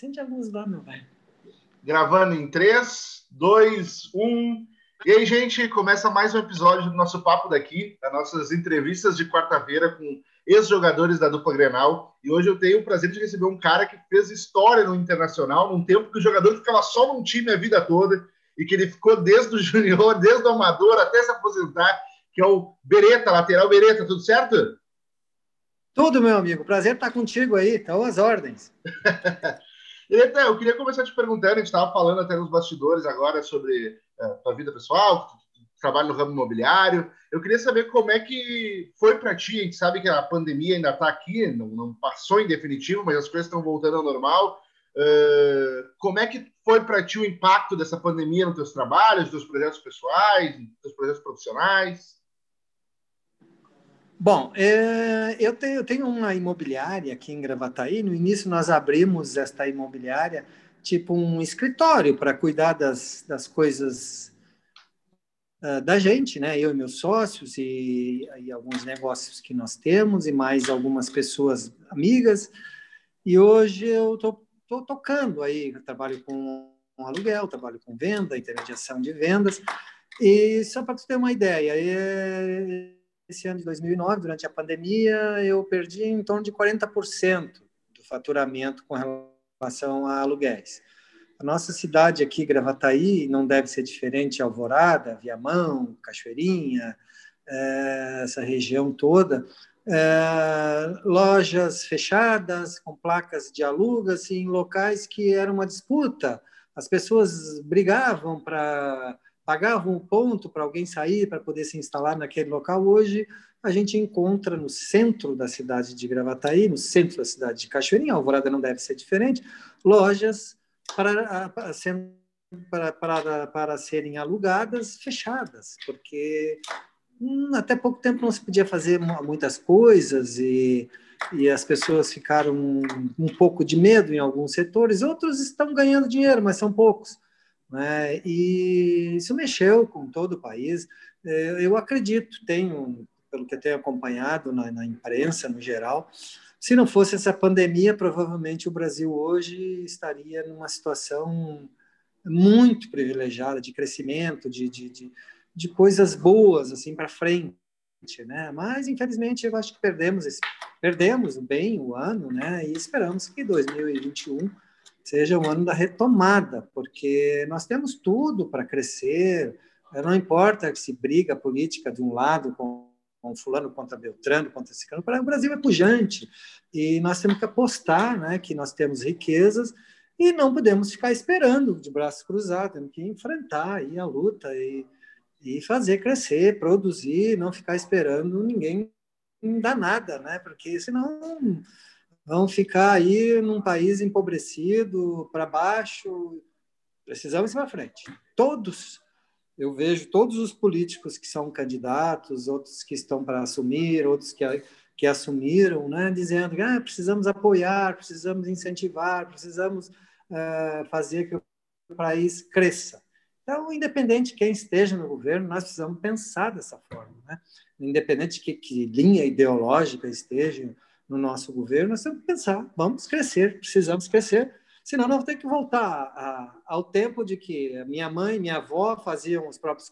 Acende a luz lá, meu velho. Gravando em 3, 2, 1. E aí, gente, começa mais um episódio do nosso Papo daqui, das nossas entrevistas de quarta-feira com ex-jogadores da dupla Grenal. E hoje eu tenho o prazer de receber um cara que fez história no Internacional, num tempo que o jogador ficava só num time a vida toda e que ele ficou desde o junior, desde o amador até se aposentar, que é o Bereta, lateral Bereta, tudo certo? Tudo, meu amigo. Prazer estar contigo aí. Estão as ordens. Bereta, eu queria começar te perguntando, a gente estava falando até nos bastidores agora sobre a uh, tua vida pessoal, trabalho no ramo imobiliário. Eu queria saber como é que foi para ti. A gente sabe que a pandemia ainda está aqui, não, não, passou em definitivo, mas as coisas estão voltando ao normal. Uh, como é que foi para ti o impacto dessa pandemia nos teus trabalhos, nos teus projetos pessoais, nos teus projetos profissionais? Bom, é, eu, tenho, eu tenho uma imobiliária aqui em Gravataí. No início, nós abrimos esta imobiliária tipo um escritório para cuidar das, das coisas uh, da gente, né? Eu e meus sócios e, e, alguns negócios que nós temos e mais algumas pessoas amigas. E hoje eu estou tocando aí, trabalho com aluguel, trabalho com venda, intermediação de vendas. E só para tu ter uma ideia, é, esse ano de 2009, durante a pandemia, eu perdi em torno de 40% do faturamento com relação a aluguéis. A nossa cidade aqui, Gravataí, não deve ser diferente, Alvorada, Viamão, Cachoeirinha, é, essa região toda, é, lojas fechadas, com placas de alugas, em locais que era uma disputa. As pessoas brigavam para pagavam um ponto para alguém sair para poder se instalar naquele local. Hoje a gente encontra no centro da cidade de Gravataí, no centro da cidade de Cachoeirinha, Alvorada não deve ser diferente, lojas para, para, para, para serem alugadas fechadas, porque hum, até pouco tempo não se podia fazer muitas coisas e, e as pessoas ficaram um pouco de medo em alguns setores, outros estão ganhando dinheiro, mas são poucos. Né? E isso mexeu com todo o país. É, eu acredito, tenho, pelo que eu tenho acompanhado na, na imprensa no geral, se não fosse essa pandemia, provavelmente o Brasil hoje estaria numa situação muito privilegiada de crescimento, de, de, de, de coisas boas assim para frente, né? Mas infelizmente eu acho que perdemos esse, perdemos bem o ano, né? E esperamos que 2021 seja o ano da retomada, porque nós temos tudo para crescer. Não importa se briga política de um lado com, com fulano contra Beltrano, contra Ciclano, o Brasil é pujante e nós temos que apostar, né, que nós temos riquezas e não podemos ficar esperando de braços cruzados, temos que enfrentar aí a luta e, e fazer crescer, produzir, não ficar esperando ninguém dar nada, né? Porque senão vão ficar aí num país empobrecido, para baixo. Precisamos ir para frente. Todos, eu vejo todos os políticos que são candidatos, outros que estão para assumir, outros que, que assumiram, né, dizendo que ah, precisamos apoiar, precisamos incentivar, precisamos uh, fazer que o país cresça. Então, independente de quem esteja no governo, nós precisamos pensar dessa forma. Né? Independente de que, que linha ideológica esteja no nosso governo, nós temos que pensar, vamos crescer, precisamos crescer, senão nós vamos ter que voltar a, ao tempo de que minha mãe, minha avó faziam os próprios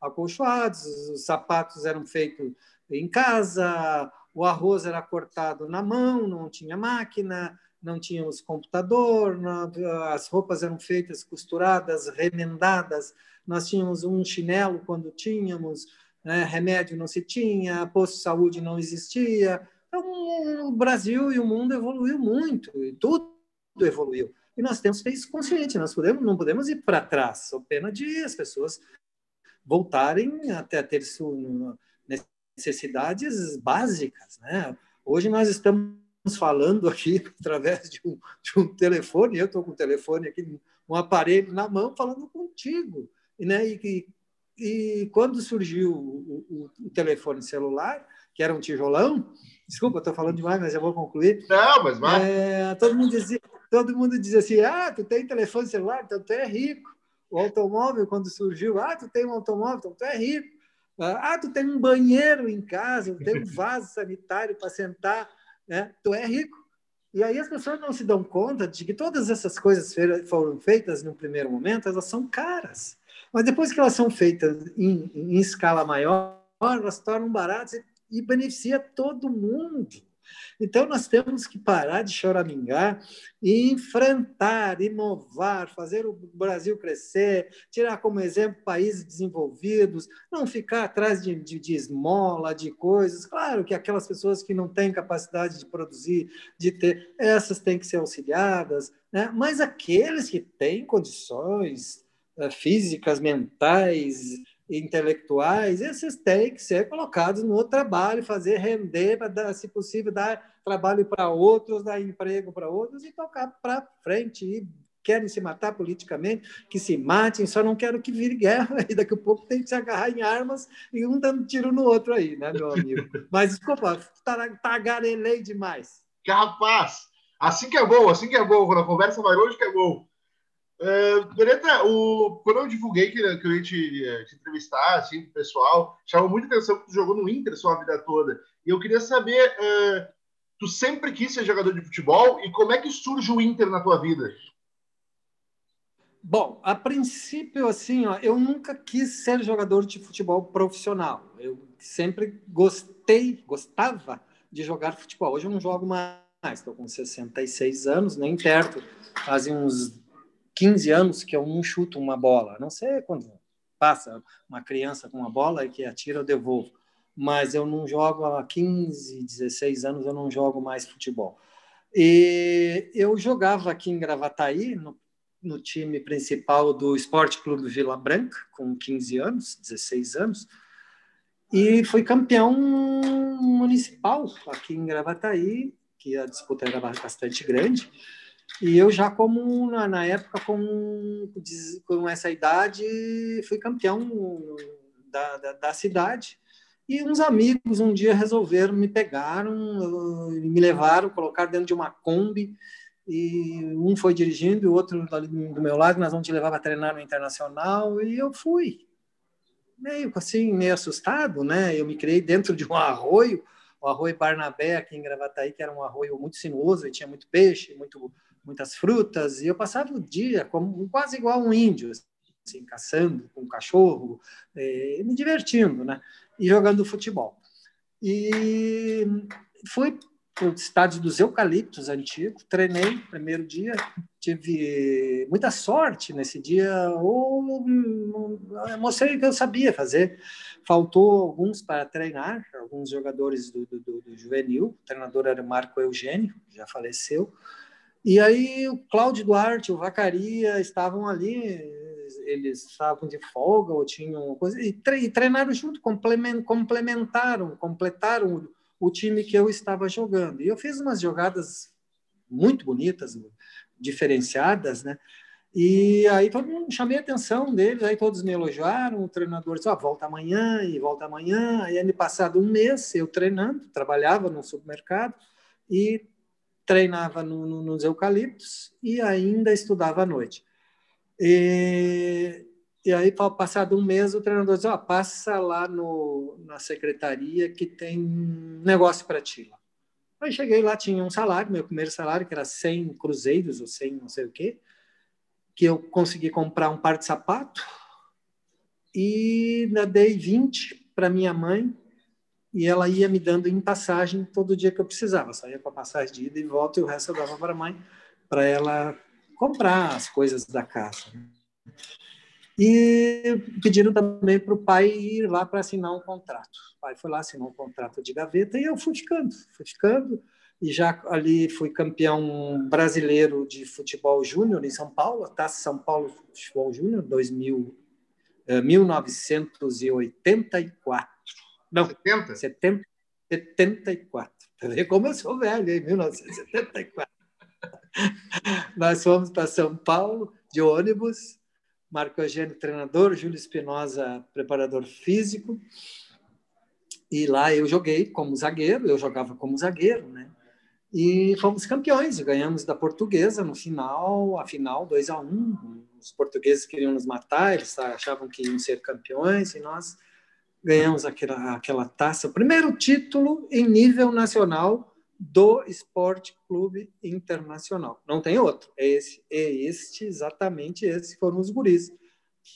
acolchoados, os sapatos eram feitos em casa, o arroz era cortado na mão, não tinha máquina, não tínhamos computador, não, as roupas eram feitas, costuradas, remendadas, nós tínhamos um chinelo quando tínhamos, né, remédio não se tinha, posto de saúde não existia, o Brasil e o mundo evoluiu muito, e tudo evoluiu. E nós temos que ter isso consciente, nós podemos, não podemos ir para trás, sob pena de as pessoas voltarem até a ter necessidades básicas. Né? Hoje nós estamos falando aqui através de um, de um telefone, eu estou com o telefone aqui, um aparelho na mão, falando contigo. Né? E, e, e quando surgiu o, o, o telefone celular, que era um tijolão, Desculpa, estou falando demais, mas já vou concluir. Não, mas vai. É, todo, mundo dizia, todo mundo dizia assim: ah, tu tem telefone celular, então tu é rico. O automóvel, quando surgiu, ah, tu tem um automóvel, então tu é rico. Ah, tu tem um banheiro em casa, tu tem um vaso sanitário para sentar, né? tu é rico. E aí as pessoas não se dão conta de que todas essas coisas foram feitas no primeiro momento, elas são caras. Mas depois que elas são feitas em, em escala maior, elas tornam baratas e, e beneficia todo mundo. Então, nós temos que parar de choramingar e enfrentar, inovar, fazer o Brasil crescer, tirar como exemplo países desenvolvidos, não ficar atrás de, de, de esmola, de coisas. Claro que aquelas pessoas que não têm capacidade de produzir, de ter, essas têm que ser auxiliadas, né? mas aqueles que têm condições uh, físicas, mentais, intelectuais, esses têm que ser colocados no trabalho, fazer render, para, se possível, dar trabalho para outros, dar emprego para outros e tocar para frente. E querem se matar politicamente, que se matem, só não quero que vire guerra, e daqui a pouco tem que se agarrar em armas e um dando tiro no outro aí, né, meu amigo? Mas desculpa, tagarelei demais. Que rapaz! Assim que é bom, assim que é bom, quando a conversa vai longe que é bom. Uh, o, quando eu divulguei que, que eu ia te, eh, te entrevistar, assim, pessoal, chamou muita atenção que tu jogou no Inter sua vida toda. E eu queria saber, uh, tu sempre quis ser jogador de futebol e como é que surge o Inter na tua vida? Bom, a princípio, assim, ó, eu nunca quis ser jogador de futebol profissional. Eu sempre gostei, gostava de jogar futebol. Hoje eu não jogo mais, estou com 66 anos, nem perto. Fazem uns 15 anos que eu não chuto uma bola. Não sei quando passa uma criança com uma bola e que atira, eu devolvo. Mas eu não jogo há 15, 16 anos, eu não jogo mais futebol. E eu jogava aqui em Gravataí, no, no time principal do Esporte Clube Vila Branca, com 15 anos, 16 anos, e fui campeão municipal aqui em Gravataí, que a disputa era bastante grande. E eu já como na, na época com, com essa idade fui campeão da, da, da, cidade. E uns amigos um dia resolveram me pegaram me levaram colocaram dentro de uma kombi e um foi dirigindo o outro do meu lado nós vamos te levar para treinar no internacional. E eu fui meio assim meio assustado né? Eu me criei dentro de um arroio o arroio Barnabé aqui em Gravataí que era um arroio muito sinuoso e tinha muito peixe muito muitas frutas, e eu passava o dia como quase igual um índio, assim, caçando com um cachorro, eh, me divertindo, né? E jogando futebol. E fui para o estádio dos Eucaliptos antigo, treinei primeiro dia, tive muita sorte nesse dia, ou mostrei que eu sabia fazer. Faltou alguns para treinar, alguns jogadores do, do, do juvenil, o treinador era Marco Eugênio, já faleceu, e aí o Cláudio Duarte, o Vacaria estavam ali, eles estavam de folga ou tinham coisa, e, treinaram junto, complementaram, completaram o, o time que eu estava jogando. E eu fiz umas jogadas muito bonitas, diferenciadas, né? E aí todo mundo chamei a atenção deles, aí todos me elogiaram, o treinador disse, oh, volta amanhã e volta amanhã. Aí ano passado um mês eu treinando, trabalhava no supermercado e treinava no, no, nos eucaliptos e ainda estudava à noite. E, e aí, passado um mês, o treinador disse: oh, passa lá no, na secretaria que tem negócio para ti lá. Aí cheguei lá, tinha um salário, meu primeiro salário, que era 100 cruzeiros ou 100 não sei o quê, que eu consegui comprar um par de sapato e dei 20 para minha mãe e ela ia me dando em passagem todo dia que eu precisava. Saía com a passagem de ida e volta e o resto eu dava para a mãe, para ela comprar as coisas da casa. E pediram também para o pai ir lá para assinar um contrato. O pai foi lá, assinou um contrato de gaveta e eu fui ficando, fui ficando. E já ali fui campeão brasileiro de futebol júnior em São Paulo, Taça São Paulo Futebol Júnior 2000, 1984. Não, 70? 70 74. Tá vendo como eu sou velho, em 1974. Nós fomos para São Paulo de ônibus, Marco Eugênio, treinador, Júlio Espinosa, preparador físico. E lá eu joguei como zagueiro, eu jogava como zagueiro, né? E fomos campeões, ganhamos da portuguesa no final, a final 2 a 1 um. Os portugueses queriam nos matar, eles achavam que iam ser campeões, e nós ganhamos aquela, aquela taça, o primeiro título em nível nacional do Esporte Clube Internacional. Não tem outro. É esse, é este, exatamente esse foram os guris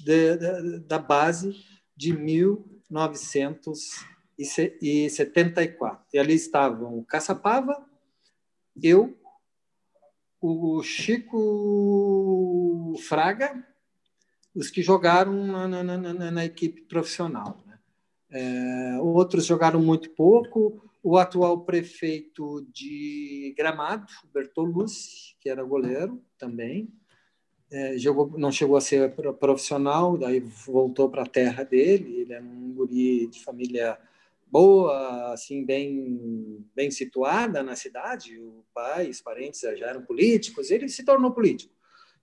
de, de, da base de 1974. E ali estavam o Caçapava, eu, o Chico Fraga, os que jogaram na, na, na, na equipe profissional. É, outros jogaram muito pouco, o atual prefeito de Gramado, Bertolucci, que era goleiro também, é, jogou, não chegou a ser profissional, daí voltou para a terra dele. Ele era um guri de família boa, assim bem bem situada na cidade. O pai, os parentes já eram políticos. Ele se tornou político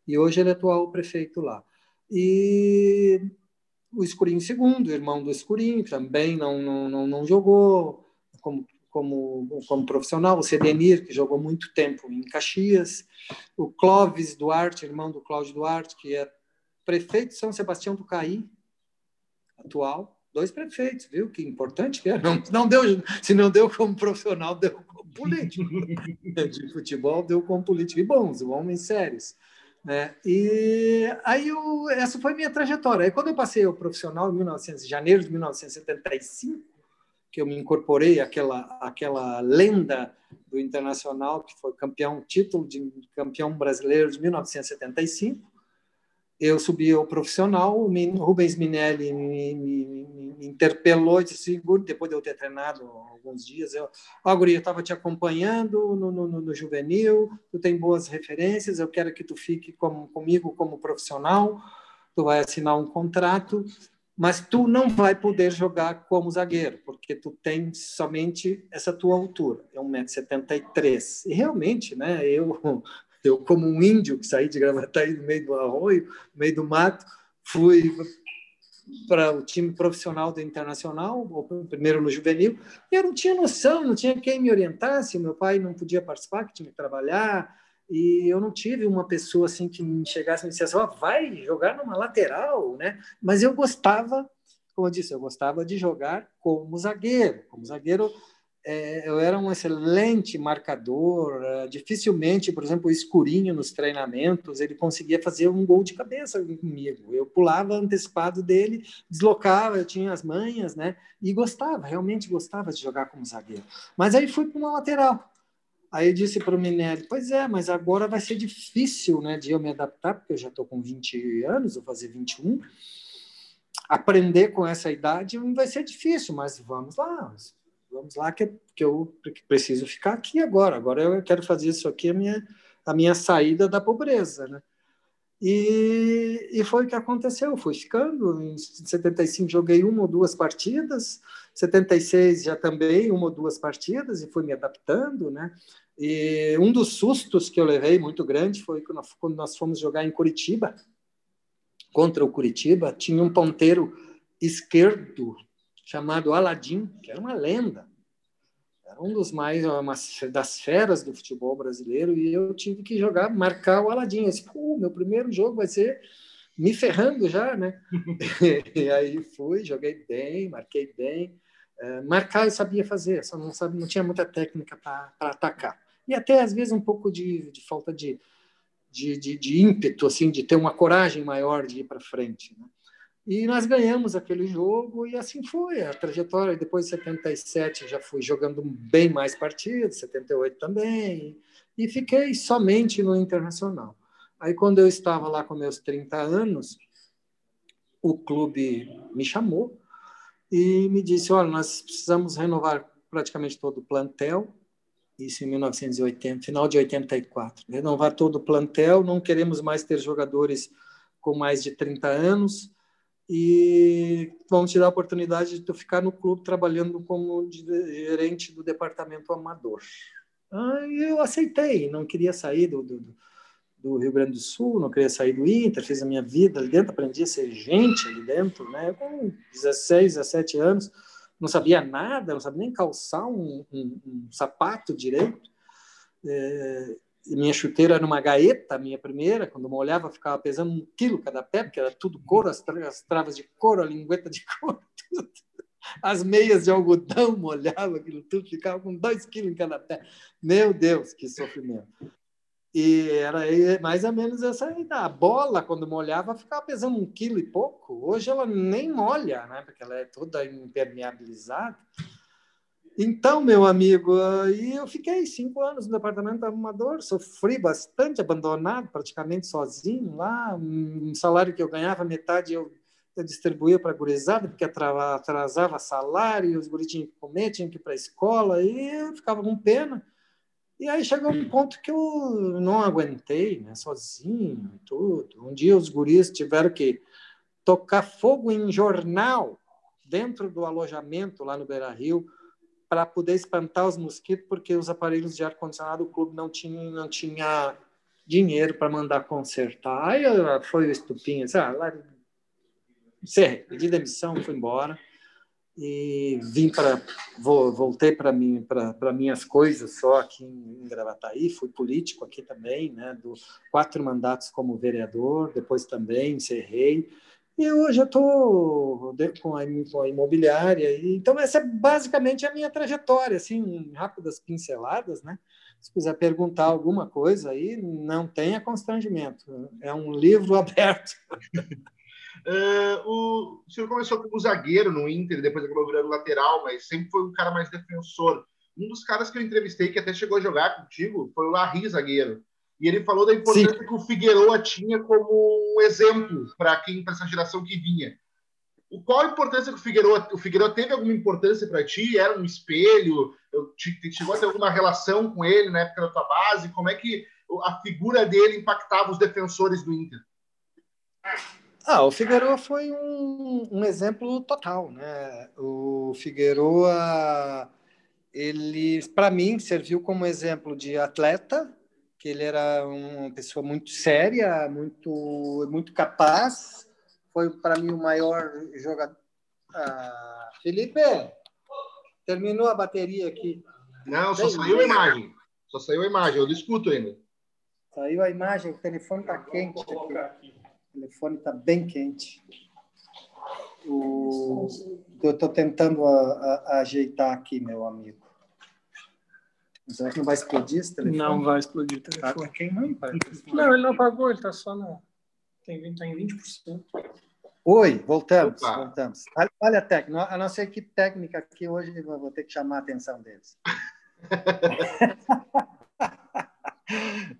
e hoje ele é atual prefeito lá. E o Escurinho segundo, irmão do Escurinho, também não não, não, não jogou como como, como profissional, o Cedenir, que jogou muito tempo em Caxias, o Clóvis Duarte, irmão do Cláudio Duarte, que é prefeito de São Sebastião do Caí, atual, dois prefeitos, viu? Que importante que é. Não, não deu, se não deu como profissional, deu como político. De futebol, deu como político. E bons, homens sérios. Né? E aí eu, essa foi minha trajetória. Aí quando eu passei ao profissional em 1900, janeiro de 1975, que eu me incorporei àquela, àquela lenda do Internacional, que foi campeão, título de campeão brasileiro de 1975. Eu subi ao profissional, o Rubens Minelli me, me, me interpelou e disse, depois de eu ter treinado alguns dias, eu, oh, Guri, eu estava te acompanhando no, no, no, juvenil, tu tem boas referências, eu quero que tu fique como, comigo como profissional, tu vai assinar um contrato mas tu não vai poder jogar como zagueiro, porque tu tem somente essa tua altura, é 1,73m. E realmente, né, eu, eu como um índio que saí de Gravataí no meio do arroio, no meio do mato, fui para o time profissional do Internacional, primeiro no juvenil, e eu não tinha noção, não tinha quem me orientasse, meu pai não podia participar, que tinha que trabalhar, e eu não tive uma pessoa assim que me chegasse e me dissesse, oh, vai jogar numa lateral, né? Mas eu gostava, como eu disse, eu gostava de jogar como zagueiro. Como zagueiro, é, eu era um excelente marcador. É, dificilmente, por exemplo, o escurinho nos treinamentos, ele conseguia fazer um gol de cabeça comigo. Eu pulava antecipado dele, deslocava, eu tinha as manhas, né? E gostava, realmente gostava de jogar como zagueiro. Mas aí fui para uma lateral Aí eu disse para o Minelli, pois é, mas agora vai ser difícil né, de eu me adaptar, porque eu já estou com 20 anos, vou fazer 21. Aprender com essa idade vai ser difícil, mas vamos lá, vamos lá que, que eu preciso ficar aqui agora. Agora eu quero fazer isso aqui, a minha, a minha saída da pobreza. Né? E, e foi o que aconteceu, fui ficando. Em 75 joguei uma ou duas partidas, 76 já também uma ou duas partidas e fui me adaptando, né? E um dos sustos que eu levei muito grande foi quando nós fomos jogar em Curitiba, contra o Curitiba, tinha um ponteiro esquerdo chamado Aladim, que era uma lenda. Era um dos mais uma, das feras do futebol brasileiro e eu tive que jogar, marcar o Aladim. Eu disse, meu primeiro jogo vai ser me ferrando já, né? e aí fui, joguei bem, marquei bem. É, marcar eu sabia fazer, só não, sabia, não tinha muita técnica para atacar e até às vezes um pouco de, de falta de, de, de, de, ímpeto, assim, de ter uma coragem maior de ir para frente. Né? E nós ganhamos aquele jogo e assim foi a trajetória. Depois de 77 já fui jogando bem mais partidas, 78 também, e fiquei somente no Internacional. Aí quando eu estava lá com meus 30 anos, o clube me chamou e me disse: olha, nós precisamos renovar praticamente todo o plantel isso em 1980, final de 84. Renovar todo o plantel, não queremos mais ter jogadores com mais de 30 anos e vamos te dar a oportunidade de tu ficar no clube trabalhando como gerente do departamento amador. Aí eu aceitei, não queria sair do, do, do, Rio Grande do Sul, não queria sair do Inter, fiz a minha vida ali dentro, aprendi a ser gente ali dentro, né? com 16, 17 anos não sabia nada, não sabia nem calçar um, um, um sapato direito. É, minha chuteira era uma gaeta, minha primeira, quando eu olhava ficava pesando um quilo cada pé, porque era tudo couro, as, as travas de couro, a lingueta de couro, tudo. as meias de algodão molhavam aquilo tudo, ficava com dois quilos em cada pé. Meu Deus, que sofrimento. E era mais ou menos essa. A bola, quando molhava, ficava pesando um quilo e pouco. Hoje ela nem molha, né? porque ela é toda impermeabilizada. Então, meu amigo, eu fiquei cinco anos no departamento arrumador, sofri bastante, abandonado, praticamente sozinho lá. Um salário que eu ganhava, metade eu, eu distribuía para a gurizada, porque atrasava salário, os guris tinham que comer, tinham que ir para a escola, e eu ficava com pena. E aí chegou um ponto que eu não aguentei, né, sozinho e tudo. Um dia os guris tiveram que tocar fogo em jornal dentro do alojamento lá no Beira Rio para poder espantar os mosquitos, porque os aparelhos de ar-condicionado o clube não tinha, não tinha dinheiro para mandar consertar. Aí foi o estupinho, sabe? Encerrei, pedi demissão, fui embora e vim para voltei para mim para minhas coisas só aqui em Gravataí fui político aqui também né do quatro mandatos como vereador depois também encerrei e hoje eu estou com a imobiliária. Então, essa é basicamente a minha trajetória, assim, rápidas pinceladas, né? Se quiser perguntar alguma coisa aí, não tenha constrangimento. É um livro aberto. O, o senhor começou como zagueiro no Inter, depois acabou virando lateral, mas sempre foi um cara mais defensor. Um dos caras que eu entrevistei, que até chegou a jogar contigo, foi o Larry, zagueiro. E ele falou da importância Sim. que o Figueroa tinha como um exemplo para quem para essa geração que vinha. O qual a importância que o Figueroa, o Figueroa teve alguma importância para ti? Era um espelho? Eu, te, chegou a ter alguma relação com ele na época da tua base? Como é que a figura dele impactava os defensores do Inter? Ah, o Figueroa foi um, um exemplo total, né? O Figueroa, ele, para mim, serviu como exemplo de atleta, que ele era uma pessoa muito séria, muito muito capaz. Foi para mim o maior jogador. Ah, Felipe, terminou a bateria aqui. Não, só Bem, saiu a imagem. Só saiu a imagem. Eu escuto ainda. Saiu a imagem. O telefone está quente aqui. O telefone está bem quente. O... Eu estou tentando a, a, a ajeitar aqui, meu amigo. Será que não vai explodir esse telefone? Não vai explodir o telefone. Tá queimando, pai. Não, ele não apagou, ele está só no. Tem, tá em 20%. Oi, voltamos, Opa. voltamos. Olha a técnica, a nossa equipe técnica aqui hoje, eu vou ter que chamar a atenção deles.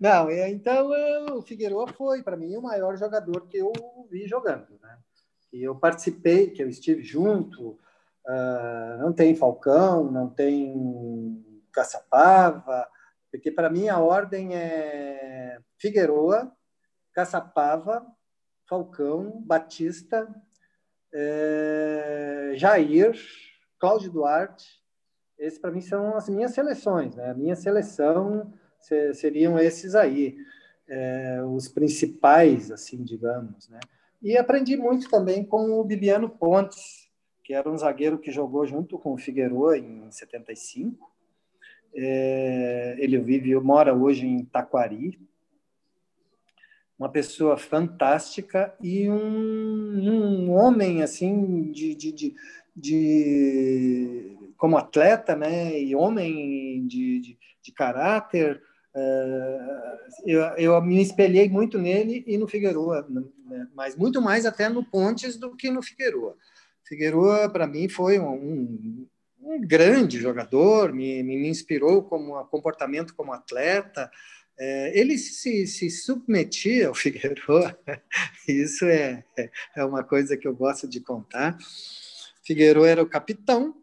Não, então o Figueiredo foi, para mim, o maior jogador que eu vi jogando. Né? E eu participei, que eu estive junto, uh, não tem Falcão, não tem Caçapava, porque para mim a ordem é Figueroa, Caçapava, Falcão, Batista, é, Jair, Cláudio Duarte. Esses para mim são as minhas seleções, né? A minha seleção seriam esses aí, é, os principais, assim, digamos, né? E aprendi muito também com o Bibiano Pontes, que era um zagueiro que jogou junto com o Figueroa em 75 é, ele vive, mora hoje em Taquari. Uma pessoa fantástica e um, um homem assim de, de, de, de, como atleta, né? E homem de, de, de caráter. É, eu, eu me espelhei muito nele e no Figueroa, né? mas muito mais até no Pontes do que no Figueroa. Figueroa para mim foi um, um um grande jogador, me, me inspirou como comportamento como atleta. É, ele se, se submetia ao Figueiredo, isso é, é uma coisa que eu gosto de contar. Figueiredo era o capitão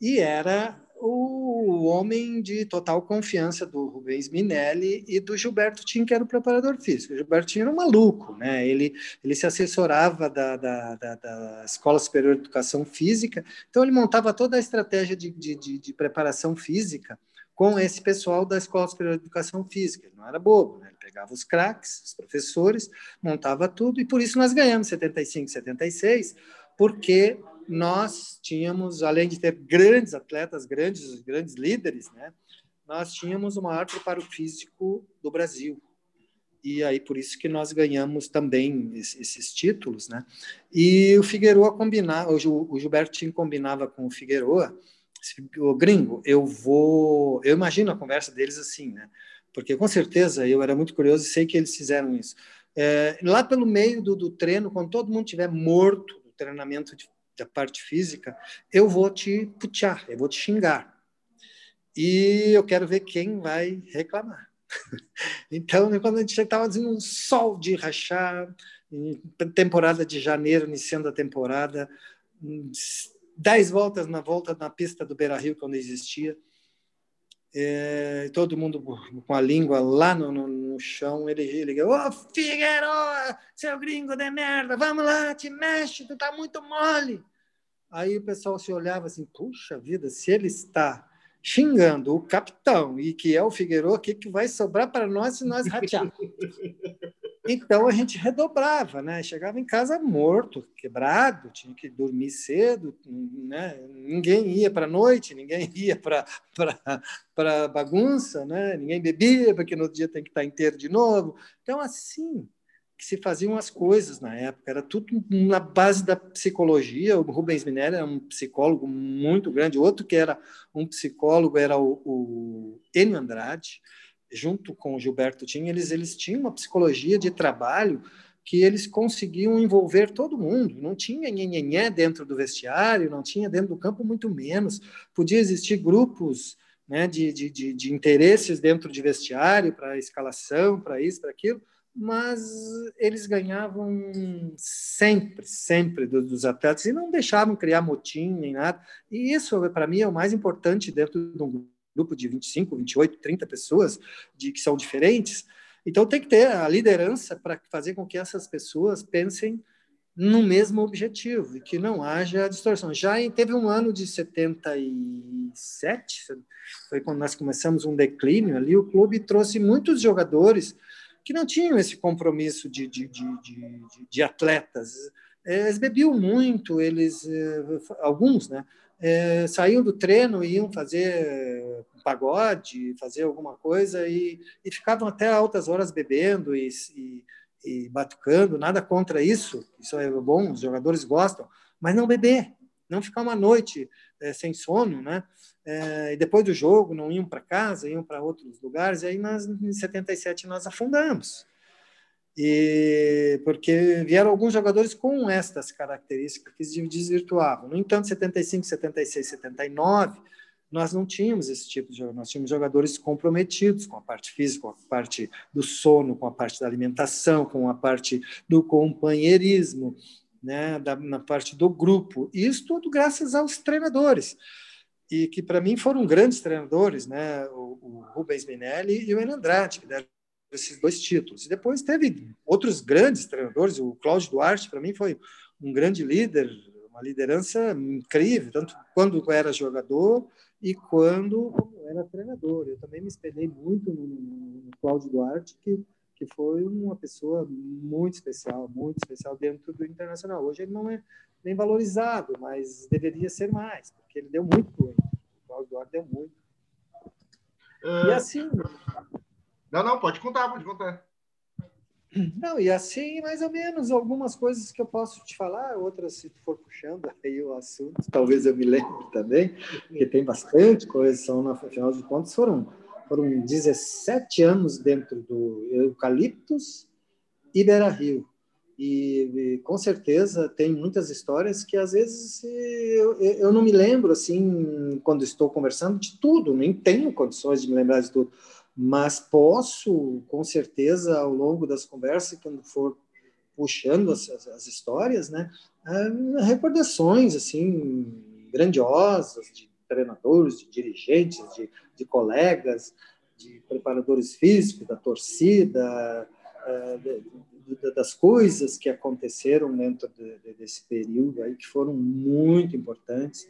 e era o homem de total confiança do Rubens Minelli e do Gilberto Tim, que era o preparador físico. O Gilberto Tim era um maluco, né? ele, ele se assessorava da, da, da, da Escola Superior de Educação Física, então ele montava toda a estratégia de, de, de, de preparação física com esse pessoal da Escola Superior de Educação Física. Ele não era bobo, né? ele pegava os craques, os professores, montava tudo, e por isso nós ganhamos 75, 76, porque nós tínhamos, além de ter grandes atletas, grandes, grandes líderes, né, nós tínhamos o maior preparo físico do Brasil. e aí por isso que nós ganhamos também esses títulos, né? E o Figueroa combinava, o Gilbertinho combinava com o Figueroa, o gringo, eu vou, eu imagino a conversa deles assim, né? Porque com certeza eu era muito curioso e sei que eles fizeram isso. É, lá pelo meio do, do, treino, quando todo mundo estiver morto do treinamento de, da parte física, eu vou te putear, eu vou te xingar. E eu quero ver quem vai reclamar. então, quando a gente estava dizendo um sol de rachar, temporada de janeiro, iniciando a temporada, dez voltas na volta na pista do Beira Rio, quando existia, é, todo mundo com a língua lá no, no, no chão, ele, ele ô oh, Figueiredo, seu gringo de merda, vamos lá, te mexe, tu tá muito mole. Aí o pessoal se olhava assim, puxa vida, se ele está xingando o capitão e que é o Figueiredo, o que, que vai sobrar para nós se nós ratearmos? Então a gente redobrava, né? Chegava em casa morto, quebrado, tinha que dormir cedo, né? Ninguém ia para a noite, ninguém ia para para bagunça, né? Ninguém bebia porque no dia tem que estar inteiro de novo. Então assim que se faziam as coisas na época, era tudo na base da psicologia. O Rubens Minelli era um psicólogo muito grande, outro que era um psicólogo era o, o Enio Andrade junto com o Gilberto Tim, eles, eles tinham uma psicologia de trabalho que eles conseguiam envolver todo mundo. Não tinha nhenhenhé dentro do vestiário, não tinha dentro do campo, muito menos. Podia existir grupos né, de, de, de, de interesses dentro de vestiário, para escalação, para isso, para aquilo, mas eles ganhavam sempre, sempre dos, dos, atletas e não deixavam criar motim nem nada. E isso, para mim, é o mais importante dentro de um grupo de 25, 28, 30 pessoas de que são diferentes. Então tem que ter a liderança para fazer com que essas pessoas pensem no mesmo objetivo e que não haja distorção. Já teve um ano de 77, foi quando nós começamos um declínio ali, o clube trouxe muitos jogadores que não tinham esse compromisso de, de, de, de, de atletas. Eles bebiam muito, eles, eh, alguns, né? É, saíam do treino e iam fazer um pagode, fazer alguma coisa e, e ficavam até altas horas bebendo e, e, e, batucando. Nada contra isso, isso é bom, os jogadores gostam, mas não beber, não ficar uma noite é, sem sono, né? É, e depois do jogo não iam para casa, iam para outros lugares. E aí nós, em 77 nós afundamos e porque vieram alguns jogadores com estas características que desvirtuavam. No entanto, 75, 76, 79, nós não tínhamos esse tipo de jogador. Nós tínhamos jogadores comprometidos com a parte física, com a parte do sono, com a parte da alimentação, com a parte do companheirismo, né, da, na parte do grupo. Isso tudo graças aos treinadores. E que, para mim, foram grandes treinadores, né, o, o Rubens Minelli e o Enandrade, que deram esses dois títulos. E depois teve outros grandes treinadores, o Cláudio Duarte, para mim, foi um grande líder, uma liderança incrível, tanto quando era jogador e quando era treinador. Eu também me espelhei muito no, no Cláudio Duarte, que, que foi uma pessoa muito especial, muito especial dentro do internacional. Hoje ele não é nem valorizado, mas deveria ser mais, porque ele deu muito O Cláudio Duarte deu muito. Uh... E assim, não, não, pode contar, pode contar. Não, e assim, mais ou menos, algumas coisas que eu posso te falar, outras, se tu for puxando aí o assunto, talvez eu me lembre também, porque tem bastante coisa, são, no final de contas, foram, foram 17 anos dentro do Eucaliptus e Beira Rio. E, e, com certeza tem muitas histórias que às vezes eu, eu não me lembro assim quando estou conversando de tudo, nem tenho condições de me lembrar de tudo mas posso, com certeza, ao longo das conversas, quando for puxando as, as histórias, né, uh, recordações assim grandiosas de treinadores, de dirigentes, de, de colegas, de preparadores físicos, da torcida, de, das coisas que aconteceram dentro desse período aí que foram muito importantes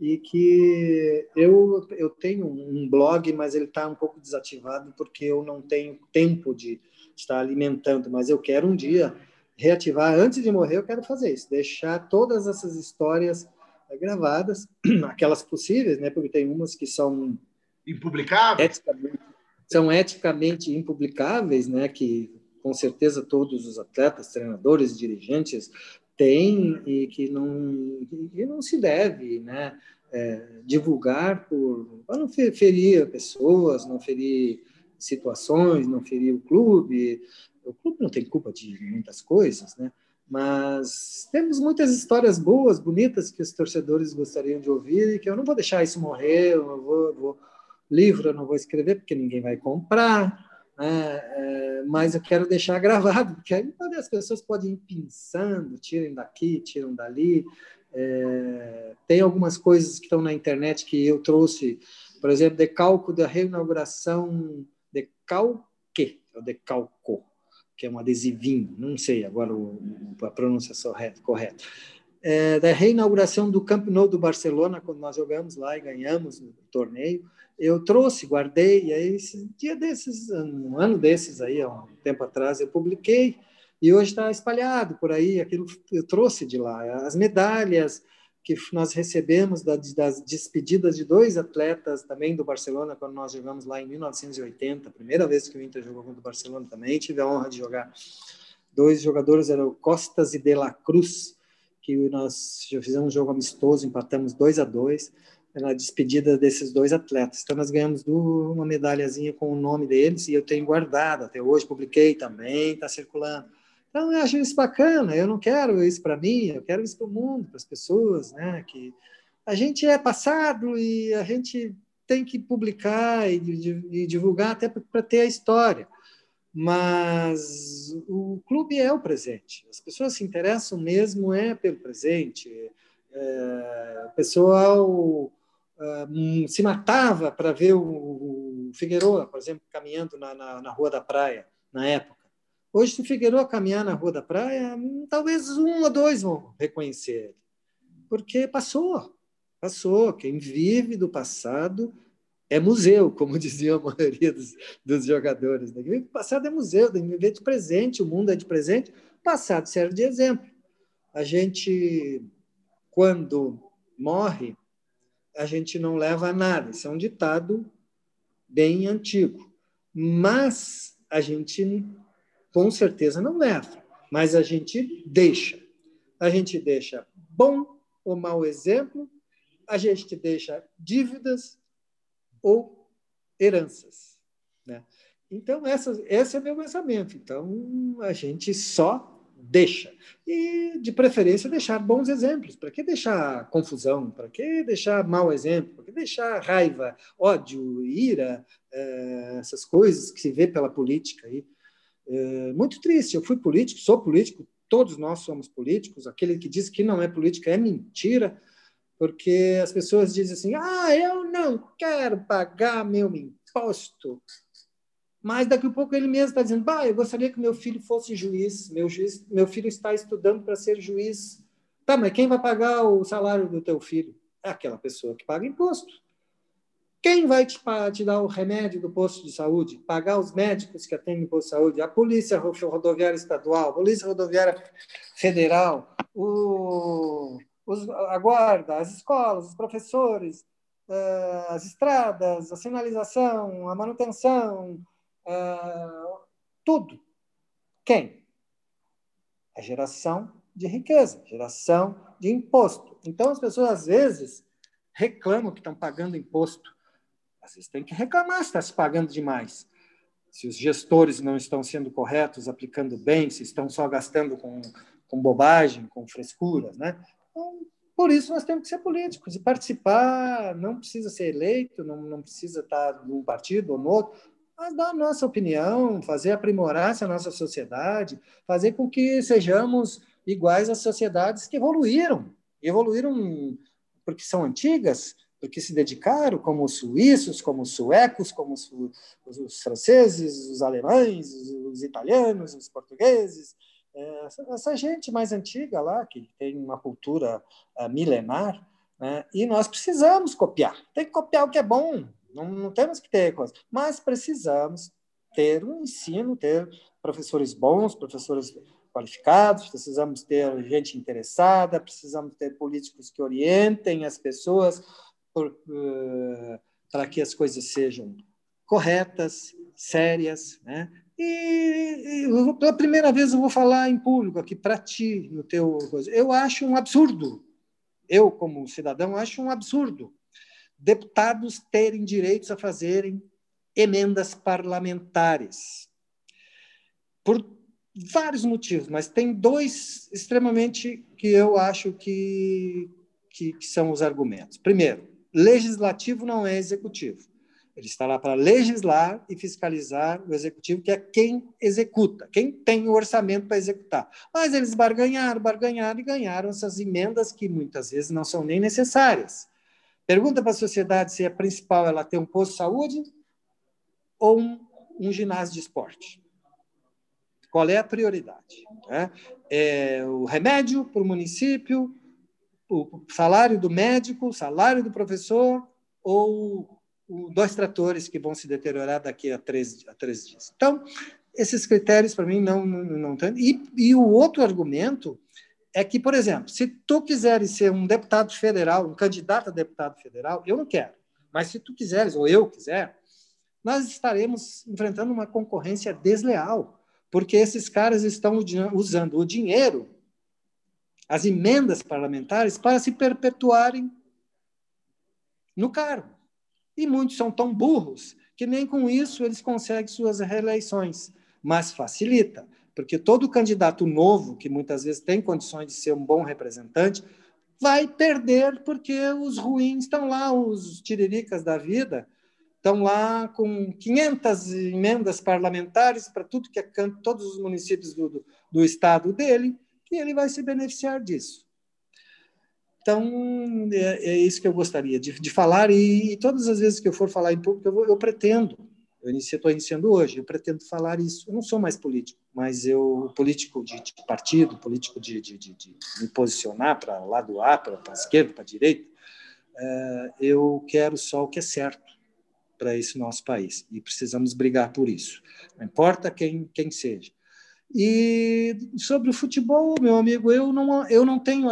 e que eu, eu tenho um blog, mas ele está um pouco desativado porque eu não tenho tempo de estar alimentando, mas eu quero um dia reativar, antes de morrer eu quero fazer isso, deixar todas essas histórias gravadas, aquelas possíveis, né, porque tem umas que são impublicáveis, eticamente, são eticamente impublicáveis, né, que com certeza todos os atletas, treinadores, dirigentes têm e que não, que não se deve né, é, divulgar por, para não ferir pessoas, não ferir situações, não ferir o clube. O clube não tem culpa de muitas coisas, né? mas temos muitas histórias boas, bonitas que os torcedores gostariam de ouvir e que eu não vou deixar isso morrer. Eu vou, vou livro eu não vou escrever porque ninguém vai comprar, né? é, mas eu quero deixar gravado porque aí as pessoas podem ir pensando, tirem daqui, tiram dali. É, tem algumas coisas que estão na internet que eu trouxe, por exemplo, decalco da reinauguração, decalque, ou decalco, que é um adesivinho, não sei agora o, a pronúncia correta, é, da reinauguração do Camp Nou do Barcelona, quando nós jogamos lá e ganhamos o torneio, eu trouxe, guardei, e aí, esse dia desses, um ano desses aí, há um tempo atrás, eu publiquei, e hoje está espalhado por aí, aquilo eu trouxe de lá, as medalhas que nós recebemos das despedidas de dois atletas também do Barcelona, quando nós jogamos lá em 1980, primeira vez que o Inter jogou contra o Barcelona também, tive a honra de jogar. Dois jogadores eram Costas e De La Cruz, que nós já fizemos um jogo amistoso, empatamos 2 a 2 na despedida desses dois atletas. Então, nós ganhamos uma medalhazinha com o nome deles e eu tenho guardado até hoje, publiquei também, está circulando. Então, eu acho isso bacana. Eu não quero isso para mim, eu quero isso para o mundo, para as pessoas, né? Que a gente é passado e a gente tem que publicar e, e divulgar até para ter a história. Mas o clube é o presente. As pessoas se interessam mesmo é pelo presente. É, o pessoal uh, se matava para ver o, o Figueroa, por exemplo, caminhando na, na, na Rua da Praia, na época. Hoje, se o Figueiredo caminhar na Rua da Praia, talvez um ou dois vão reconhecer ele. Porque passou, passou. Quem vive do passado é museu, como dizia a maioria dos, dos jogadores. Né? O passado é museu, tem que viver de presente, o mundo é de presente, o passado serve de exemplo. A gente, quando morre, a gente não leva nada. Isso é um ditado bem antigo. Mas a gente com certeza não leva, mas a gente deixa. A gente deixa bom ou mau exemplo, a gente deixa dívidas ou heranças. Né? Então, essa, esse é meu pensamento. Então, a gente só deixa. E, de preferência, deixar bons exemplos. Para que deixar confusão? Para que deixar mau exemplo? Para que deixar raiva, ódio, ira, eh, essas coisas que se vê pela política aí? É, muito triste. Eu fui político, sou político, todos nós somos políticos. Aquele que diz que não é político é mentira, porque as pessoas dizem assim: ah, eu não quero pagar meu imposto. Mas daqui a pouco ele mesmo está dizendo: bah, eu gostaria que meu filho fosse juiz. Meu, juiz, meu filho está estudando para ser juiz. Tá, mas quem vai pagar o salário do teu filho? É aquela pessoa que paga imposto. Quem vai te, te, dar o remédio do posto de saúde? Pagar os médicos que atendem o posto de saúde? A Polícia Rodoviária Estadual, Polícia Rodoviária Federal, o, os, a Guarda, as escolas, os professores, uh, as estradas, a sinalização, a manutenção, uh, tudo. Quem? A geração de riqueza, geração de imposto. Então, as pessoas, às vezes, reclamam que estão pagando imposto às vezes tem que reclamar se está se pagando demais. Se os gestores não estão sendo corretos, aplicando bem, se estão só gastando com, com bobagem, com frescuras. Né? Então, por isso nós temos que ser políticos e participar. Não precisa ser eleito, não, não precisa estar num partido ou no outro, mas dar a nossa opinião, fazer aprimorar-se a nossa sociedade, fazer com que sejamos iguais às sociedades que evoluíram. Evoluíram porque são antigas, porque se dedicaram, como os suíços, como os suecos, como os, os franceses, os alemães, os italianos, os portugueses, essa, essa, gente mais antiga lá, que tem uma cultura uh, milenar, né? e nós precisamos copiar. Tem que copiar o que é bom, não, não temos que ter coisa, mas precisamos ter um ensino, ter professores bons, professores qualificados, precisamos ter gente interessada, precisamos ter políticos que orientem as pessoas uh, para que as coisas sejam corretas, sérias, né? E, e pela primeira vez eu vou falar em público aqui para ti, no teu coisa. Eu acho um absurdo. Eu, como cidadão, acho um absurdo deputados terem direitos a fazerem emendas parlamentares. Por vários motivos, mas tem dois extremamente que eu acho que, que, que são os argumentos. Primeiro, legislativo não é executivo. Ele está lá para legislar e fiscalizar o executivo, que é quem executa, quem tem o orçamento para executar. Mas eles barganharam, barganharam e ganharam essas emendas que muitas vezes não são nem necessárias. Pergunta para a sociedade se é principal ela ter um posto de saúde ou um, um ginásio de esporte. Qual é a prioridade? Né? É o remédio para o município, o salário do médico, o salário do professor ou dois tratores que vão se deteriorar daqui a três, a três dias. Então, esses critérios, para mim, não, não, não tem. E, e o outro argumento é que, por exemplo, se tu quiseres ser um deputado federal, um candidato a deputado federal, eu não quero. Mas se tu quiseres, ou eu quiser, nós estaremos enfrentando uma concorrência desleal, porque esses caras estão usando o dinheiro, as emendas parlamentares, para se perpetuarem no cargo. E muitos são tão burros que nem com isso eles conseguem suas reeleições. Mas facilita, porque todo candidato novo, que muitas vezes tem condições de ser um bom representante, vai perder porque os ruins estão lá, os tiriricas da vida, estão lá com 500 emendas parlamentares para tudo que é canto, todos os municípios do, do, do estado dele, e ele vai se beneficiar disso. Então, é, é, isso que eu gostaria de, de falar, e, e, todas as vezes que eu for falar em público, eu, vou, eu pretendo, eu estou iniciando hoje, eu pretendo falar isso. Eu não sou mais político, mas eu, político de, de partido, político de, de, de, me posicionar para lado A, para a esquerda, para a direita, é, eu quero só o que é certo para esse nosso país, e precisamos brigar por isso, não importa quem, quem seja. E sobre o futebol, meu amigo, eu não, eu não tenho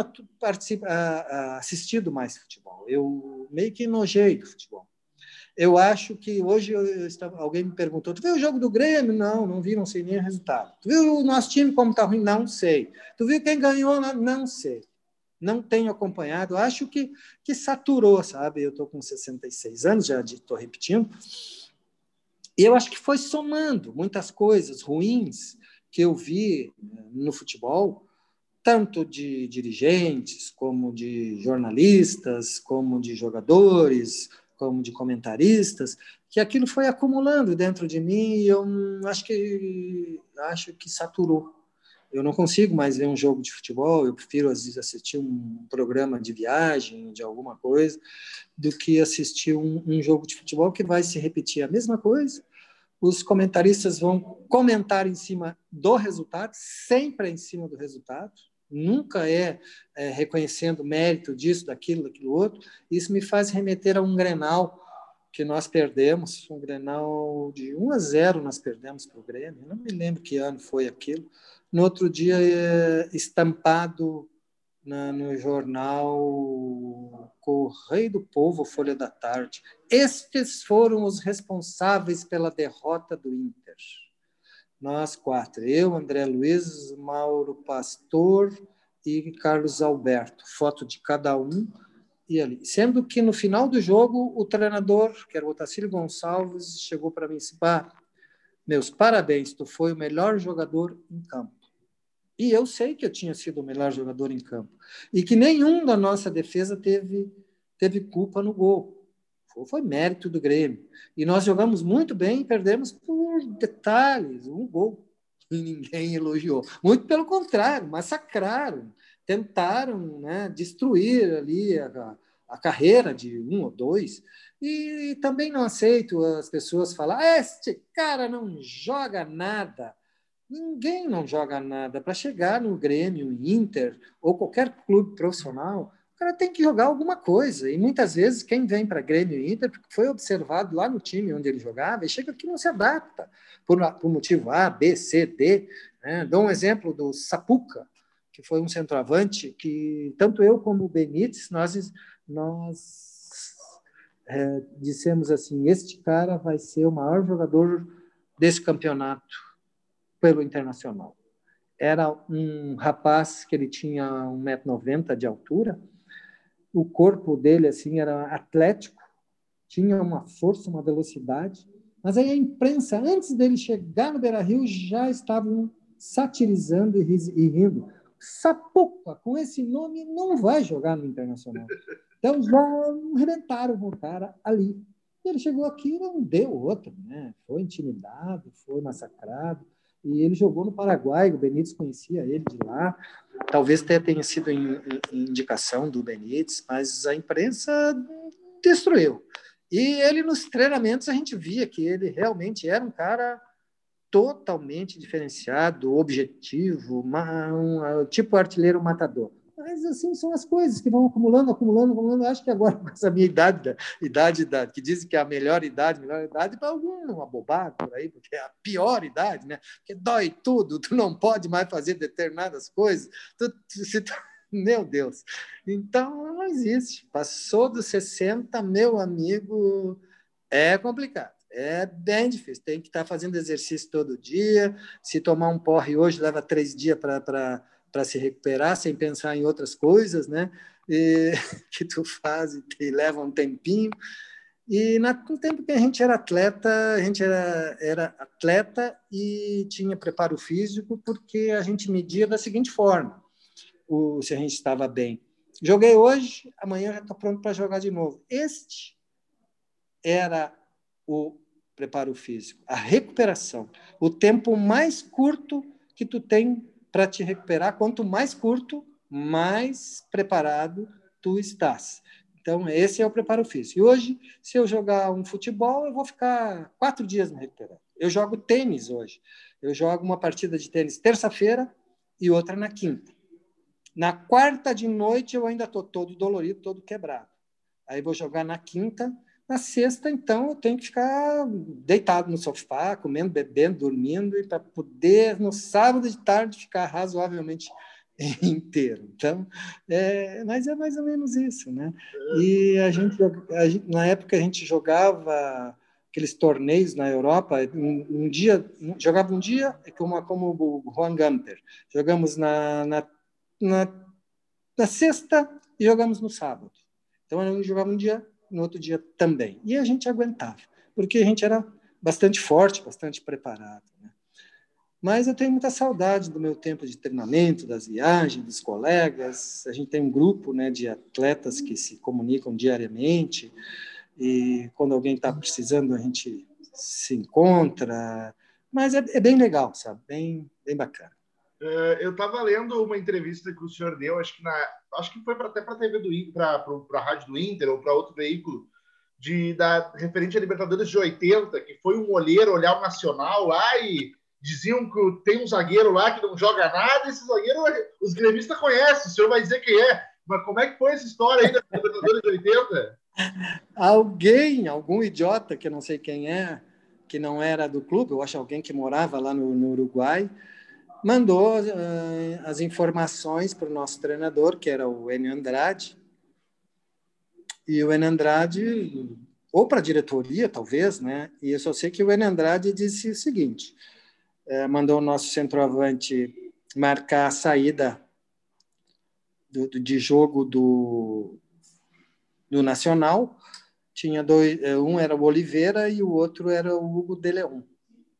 assistido mais futebol. Eu meio que enojei do futebol. Eu acho que hoje eu, estava, alguém me perguntou: tu viu o jogo do Grêmio? Não, não vi, não sei nem o resultado. Tu viu o nosso time como está ruim? Não sei. Tu viu quem ganhou? Não sei. Não tenho acompanhado. Acho que, que saturou, sabe? Eu estou com 66 anos, já estou repetindo. E eu acho que foi somando muitas coisas ruins que eu vi eh, no futebol, tanto de dirigentes, como de jornalistas, como de jogadores, como de comentaristas, que aquilo foi acumulando dentro de mim e eu acho que acho que saturou. Eu não consigo mais ver um jogo de futebol, eu prefiro às vezes assistir um programa de viagem, de alguma coisa, do que assistir um, um jogo de futebol que vai se repetir a mesma coisa, os comentaristas vão comentar em cima do resultado, sempre em cima do resultado, nunca é, é reconhecendo mérito disso, daquilo, daquilo outro. Isso me faz remeter a um Grenal que nós perdemos, um Grenal de 1 a 0 nós perdemos para o Grêmio, não me lembro que ano foi aquilo. No outro dia, é, estampado na, no jornal Correio do Povo, Folha da Tarde. Estes foram os responsáveis pela derrota do Inter. Nós quatro, eu, André Luiz, Mauro Pastor e Carlos Alberto. Foto de cada um e ali. Sendo que no final do jogo, o treinador, que era o Otacílio Gonçalves, chegou para mim e disse: meus parabéns, tu foi o melhor jogador em campo. E eu sei que eu tinha sido o melhor jogador em campo. E que nenhum da nossa defesa teve, teve culpa no gol. Foi, mérito do Grêmio. E nós jogamos muito bem e perdemos por detalhes, um gol. E ninguém elogiou. Muito pelo contrário, massacraram. Tentaram né, destruir ali a, a carreira de um ou dois. E também não aceito as pessoas falar: este cara não joga nada. Ninguém não joga nada. Para chegar no Grêmio, Inter ou qualquer clube profissional, o cara tem que jogar alguma coisa. E muitas vezes quem vem para Grêmio e Inter foi observado lá no time onde ele jogava e chega aqui não se adapta por, por motivo A, B, C, D. Né? Dou um exemplo do Sapuca, que foi um centroavante que tanto eu como o Benítez nós nós é, dissemos assim: este cara vai ser o maior jogador desse campeonato pelo Internacional. Era um rapaz que ele tinha 1,90m de altura, o corpo dele assim era atlético, tinha uma força, uma velocidade, mas aí a imprensa, antes dele chegar no Beira-Rio, já estavam satirizando e rindo. Sapuca, com esse nome, não vai jogar no Internacional. Então já arrebentaram o cara ali. Ele chegou aqui e não deu outra, né? Foi intimidado, foi massacrado. E ele jogou no Paraguai, o Benítez conhecia ele de lá. Talvez tenha sido indicação do Benítez, mas a imprensa destruiu. E ele nos treinamentos a gente via que ele realmente era um cara totalmente diferenciado, objetivo, um, tipo artilheiro matador. Mas assim são as coisas que vão acumulando, acumulando, acumulando. Acho que agora, com essa minha idade, idade da, que dizem que é a melhor idade, melhor idade, para algum uma bobada por aí, porque é a pior idade, né? Porque dói tudo, tu não pode mais fazer determinadas coisas. Tu, tu, tu, meu Deus. Então, não existe. Passou dos 60, meu amigo, é complicado. É bem difícil. Tem que estar fazendo exercício todo dia. Se tomar um porre hoje, leva três dias para para se recuperar sem pensar em outras coisas, né? E, que tu faz e te leva um tempinho. E na, no tempo que a gente era atleta, a gente era, era atleta e tinha preparo físico, porque a gente media da seguinte forma: o, se a gente estava bem. Joguei hoje, amanhã já estou pronto para jogar de novo. Este era o preparo físico, a recuperação, o tempo mais curto que tu tem para te recuperar. Quanto mais curto, mais preparado tu estás. Então, esse é o preparo físico. E hoje, se eu jogar um futebol, eu vou ficar quatro dias me recuperando. Eu jogo tênis hoje. Eu jogo uma partida de tênis terça-feira e outra na quinta. Na quarta de noite, eu ainda estou todo dolorido, todo quebrado. Aí vou jogar na quinta. Na sexta, então, eu tenho que ficar deitado no sofá, comendo, bebendo, dormindo, e para poder, no sábado de tarde, ficar razoavelmente inteiro. Então, é, mas é mais ou menos isso, né? E a gente, a na época a gente jogava aqueles torneios na Europa, um, um dia jogava um dia como como o Juan Gamper, jogamos na, na, na, na sexta e jogamos no sábado. Então a gente jogava um dia no outro dia também. E a gente aguentava, porque a gente era bastante forte, bastante preparado. Né? Mas eu tenho muita saudade do meu tempo de treinamento, das viagens, dos colegas. A gente tem um grupo né, de atletas que se comunicam diariamente, e quando alguém está precisando, a gente se encontra. Mas é, é bem legal, sabe? Bem, bem bacana. Uh, eu estava lendo uma entrevista que o senhor deu, acho que, na, acho que foi pra, até para a TV do Inter, para a rádio do Inter ou para outro veículo, de, da, referente a Libertadores de 80, que foi um olheiro olhar o Nacional lá e diziam que tem um zagueiro lá que não joga nada, esse zagueiro os gremistas conhecem, o senhor vai dizer quem é. Mas como é que foi essa história aí da Libertadores de 80? Alguém, algum idiota, que eu não sei quem é, que não era do clube, eu acho alguém que morava lá no, no Uruguai, mandou uh, as informações para o nosso treinador, que era o Enio Andrade, e o Enio Andrade, ou para a diretoria, talvez, né? E eu só sei que o Enio Andrade disse o seguinte, uh, mandou o nosso centroavante marcar a saída do, do, de jogo do, do Nacional, tinha dois, eh, um era o Oliveira e o outro era o Hugo de Leon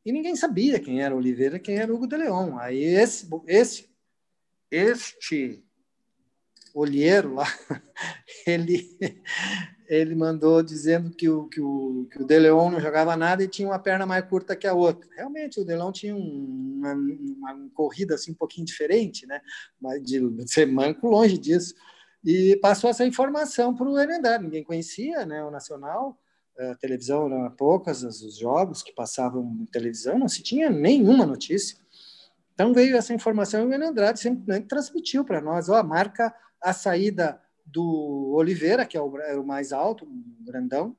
e ninguém sabia quem era Oliveira, quem era Hugo de Leon. Aí esse, esse, este olheiro lá, ele, ele mandou dizendo que o, que, o, que o De Leon não jogava nada e tinha uma perna mais curta que a outra. Realmente, o De Leon tinha uma, uma corrida assim, um pouquinho diferente, né? mas de ser manco longe disso. E passou essa informação para o Enendar. Ninguém conhecia né, o Nacional a televisão eram poucas, os jogos que passavam em televisão, não se tinha nenhuma notícia. Então veio essa informação e o Andrade sempre transmitiu para nós, ó, marca a saída do Oliveira, que é o, é o mais alto, o grandão,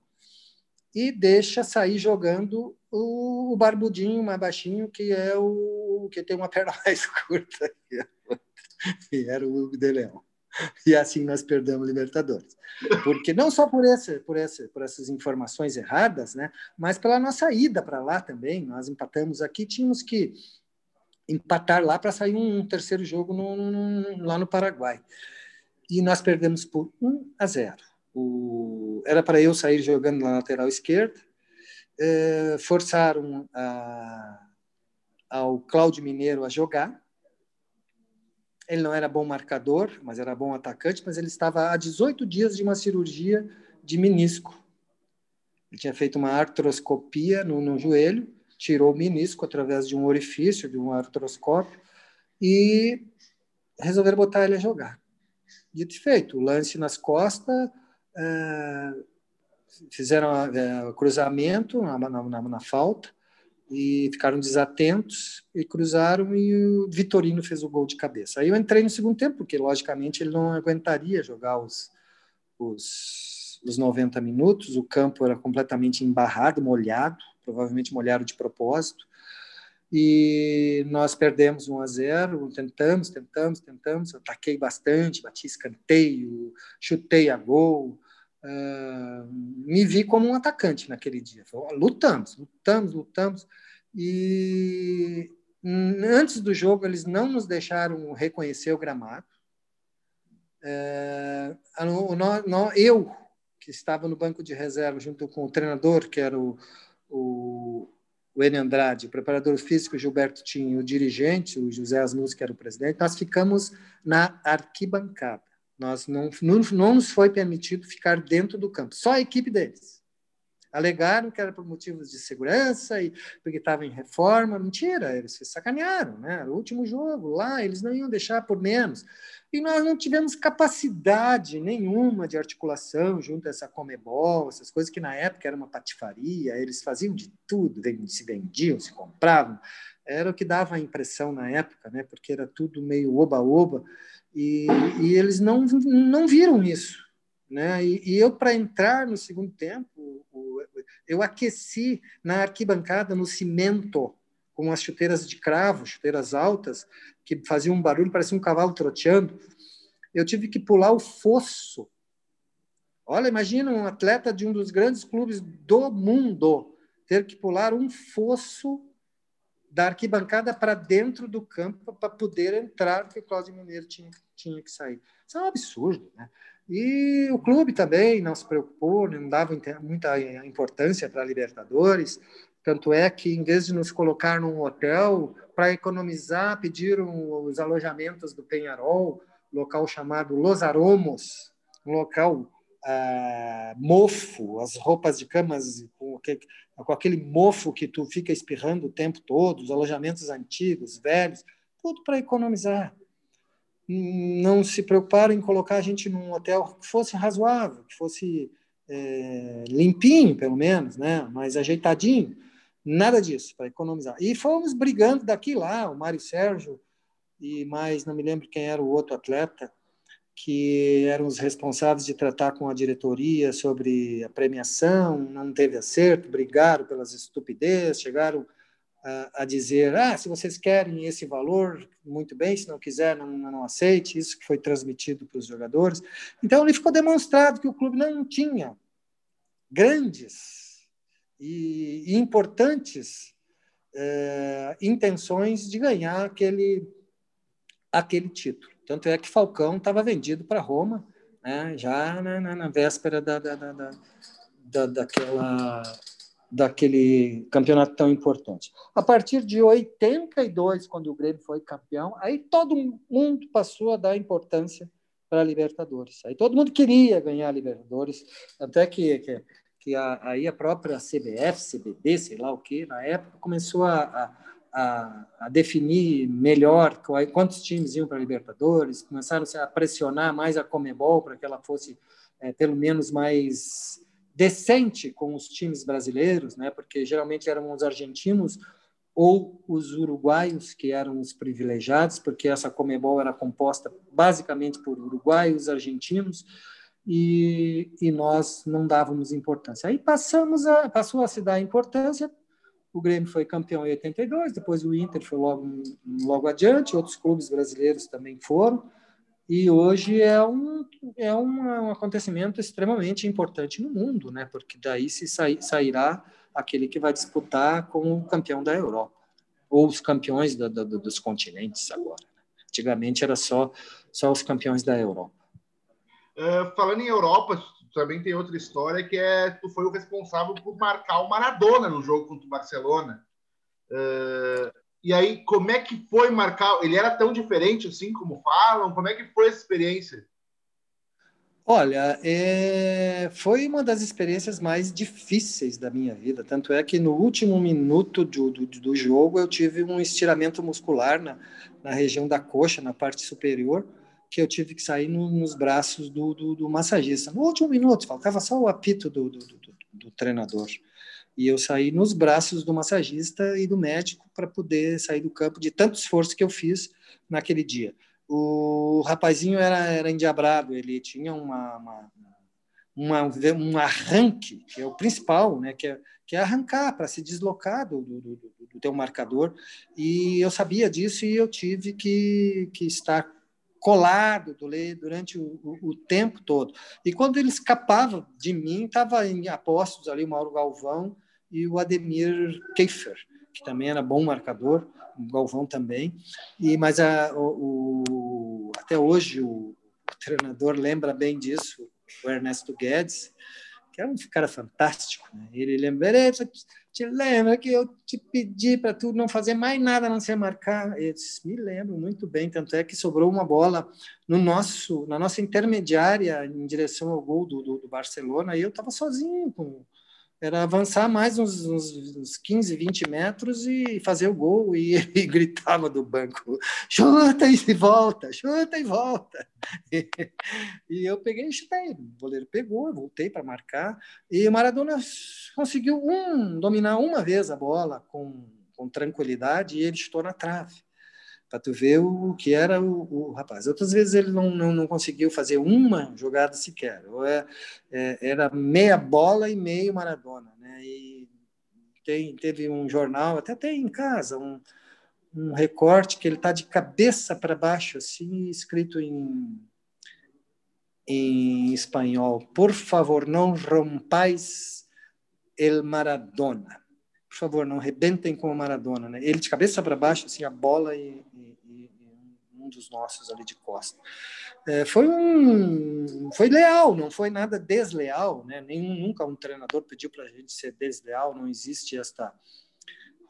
e deixa sair jogando o, o, barbudinho mais baixinho, que é o que tem uma perna mais curta, que era o Hugo de Leão. e assim nós perdemos Libertadores. Porque não só por, esse, por, esse, por essas informações erradas, né, mas pela nossa ida para lá também. Nós empatamos aqui, tínhamos que empatar lá para sair um, terceiro jogo no, no, lá no Paraguai. E nós perdemos por 1 a 0. O, era para eu sair jogando na lateral esquerda, eh, forçaram a, ao Cláudio Mineiro a jogar. Ele não era bom marcador, mas era bom atacante, mas ele estava há 18 dias de uma cirurgia de menisco. Ele tinha feito uma artroscopia no, no joelho, tirou o menisco através de um orifício, de um artroscópio, e resolveram botar ele a jogar. Dito e feito, o lance nas costas, é, fizeram é, cruzamento na, na, na, na, falta e ficaram desatentos e cruzaram e o Vitorino fez o gol de cabeça. Aí eu entrei no segundo tempo, porque logicamente ele não aguentaria jogar os, os, os 90 minutos, o campo era completamente embarrado, molhado, provavelmente molharam de propósito, e nós perdemos 1 a 0, tentamos, tentamos, tentamos, ataquei bastante, bati escanteio, chutei a gol, uh, me vi como um atacante naquele dia. Lutamos, lutamos, lutamos, e antes do jogo eles não nos deixaram reconhecer o gramado. Uh, eu, que estava no banco de reserva junto com o treinador, que era o o, o Andrade, o preparador físico Gilberto Tinho, o dirigente, o José Asnus, que era o presidente, nós ficamos na arquibancada. Nós não, não, não nos foi permitido ficar dentro do campo, só a equipe deles. Alegaram que era por motivos de segurança e porque estava em reforma. Mentira, eles se sacanearam, né? Era o último jogo lá, eles não iam deixar por menos. E nós não tivemos capacidade nenhuma de articulação junto a essa Comebol, essas coisas que na época era uma patifaria, eles faziam de tudo, se vendiam, se compravam. Era o que dava a impressão na época, né? Porque era tudo meio oba-oba. E, e eles não, não viram isso. Né? E, e eu, para entrar no segundo tempo, eu aqueci na arquibancada, no cimento, com as chuteiras de cravo, chuteiras altas, que faziam um barulho, parecia um cavalo troteando. Eu tive que pular o fosso. Olha, imagina um atleta de um dos grandes clubes do mundo ter que pular um fosso da arquibancada para dentro do campo para poder entrar, porque o Cláudio Mineiro tinha, tinha que sair. Isso é um absurdo, né? E o clube também não se preocupou, não dava muita importância para a Libertadores. Tanto é que, em vez de nos colocar num hotel, para economizar, pediram os alojamentos do Penharol, local chamado Los Aromos, um local ah, mofo, as roupas de camas com, com aquele mofo que tu fica espirrando o tempo todo, os alojamentos antigos, velhos, tudo para economizar não se preocuparam em colocar a gente num hotel que fosse razoável, que fosse é, limpinho, pelo menos, né? mais ajeitadinho. Nada disso, para economizar. E fomos brigando daqui lá, o Mário Sérgio e mais, não me lembro quem era o outro atleta, que eram os responsáveis de tratar com a diretoria sobre a premiação, não teve acerto, brigaram pelas estupidez, chegaram a, a, dizer, ah, se vocês querem esse valor, muito bem, se não quiser, não, não aceite, isso que foi transmitido para os jogadores. Então, ali ficou demonstrado que o clube não tinha grandes e, importantes é, intenções de ganhar aquele, aquele título. Tanto é que Falcão estava vendido para Roma, né, já na, na, na véspera da, da, da, da, daquela daquele campeonato tão importante. A partir de 82, quando o Grêmio foi campeão, aí todo mundo passou a dar importância para a Libertadores. Aí todo mundo queria ganhar a Libertadores, até que, que, que a, aí a própria CBF, CBD, sei lá o que, na época começou a, a, a definir melhor quantos times iam para a Libertadores, começaram a pressionar mais a Comebol para que ela fosse é, pelo menos mais decente com os times brasileiros, né? Porque geralmente eram os argentinos ou os uruguaios que eram os privilegiados, porque essa Comebol era composta basicamente por uruguaios, argentinos, e, e nós não dávamos importância. Aí passamos a, passou a se dar importância. O Grêmio foi campeão em 82, depois o Inter foi logo logo adiante, outros clubes brasileiros também foram. E hoje é um, é um, acontecimento extremamente importante no mundo, né? porque daí se sairá aquele que vai disputar com o campeão da Europa. ou os campeões do, do, dos continentes agora. Antigamente era só, só os campeões da Europa. Uh, falando em Europa, também tem outra história que é tu foi o responsável por marcar o Maradona no jogo contra o Barcelona. Uh, e aí, como é que foi marcar? Ele era tão diferente assim como falam? Como é que foi essa experiência? Olha, é... foi uma das experiências mais difíceis da minha vida. Tanto é que no último minuto do, do, do jogo eu tive um estiramento muscular na, na região da coxa, na parte superior, que eu tive que sair no, nos braços do, do, do, massagista. No último minuto, faltava só o apito do, do treinador. E eu saí nos braços do massagista e do médico para poder sair do campo de tanto esforço que eu fiz naquele dia o rapazinho era, era endiabrado, ele tinha uma, uma, uma, um arranque, que é o principal, né, que, é, que é arrancar para se deslocar do, do, do, do teu marcador, e eu sabia disso e eu tive que, que estar colado do Lê durante o, o, o, tempo todo. E quando ele escapava de mim, estava em apostos ali o Mauro Galvão e o Ademir Keifer, que também era bom marcador, o Galvão também. E mas a, o, até hoje o, treinador lembra bem disso, o Ernesto Guedes, que é um cara fantástico. Né? Ele lembra, te lembra que eu te pedi para tu não fazer mais nada não ser marcar? Eu disse, me lembro muito bem, tanto é que sobrou uma bola no nosso, na nossa intermediária em direção ao gol do, do, do Barcelona e eu estava sozinho com era avançar mais uns, uns, uns 15, 20 metros e fazer o gol. E ele gritava do banco: chuta e volta, chuta e volta. E, eu peguei e chutei. O goleiro pegou, voltei para marcar. E o Maradona conseguiu um, dominar uma vez a bola com, com tranquilidade e ele chutou na trave para tu ver o que era o, o, rapaz. Outras vezes ele não, não, não conseguiu fazer uma jogada sequer. Ou é, é, era meia bola e meio Maradona. Né? E tem, teve um jornal, até tem em casa, um, um recorte que ele está de cabeça para baixo, assim, escrito em, em espanhol. Por favor, não rompais el Maradona por favor, não rebentem com o Maradona, né? Ele de cabeça para baixo, assim, a bola e, e, e, um dos nossos ali de costa. É, foi um, foi leal, não foi nada desleal, né? Nenhum, nunca um treinador pediu para a gente ser desleal, não existe esta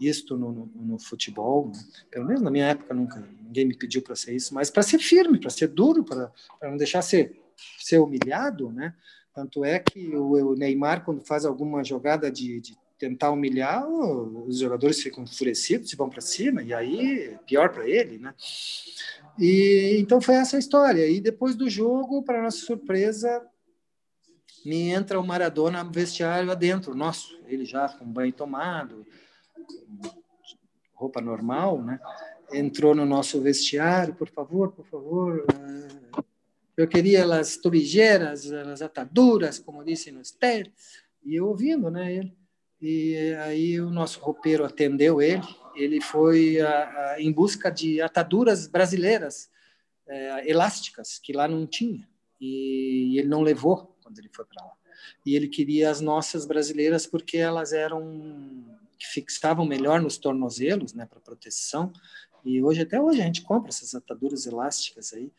isto no, no, no futebol, né? pelo menos na minha época nunca ninguém me pediu para ser isso, mas para ser firme, para ser duro, para não deixar ser ser humilhado, né? Tanto é que o, o Neymar quando faz alguma jogada de, de tentar humilhar, os jogadores ficam enfurecidos e vão para cima, e aí pior para ele, né? E então foi essa a história. E depois do jogo, para nossa surpresa, me entra o Maradona vestiário adentro, nosso, ele já com banho tomado, roupa normal, né? Entrou no nosso vestiário, por favor, por favor. Eh, eu queria as tobigeiras, as ataduras, como disse no Ster, e eu ouvindo, né? Ele, e aí o nosso roupeiro atendeu ele. Ele foi a, a, em busca de ataduras brasileiras é, elásticas que lá não tinha e, e ele não levou quando ele foi para lá. E ele queria as nossas brasileiras porque elas eram que fixavam melhor nos tornozelos, né, para proteção. E hoje até hoje a gente compra essas ataduras elásticas aí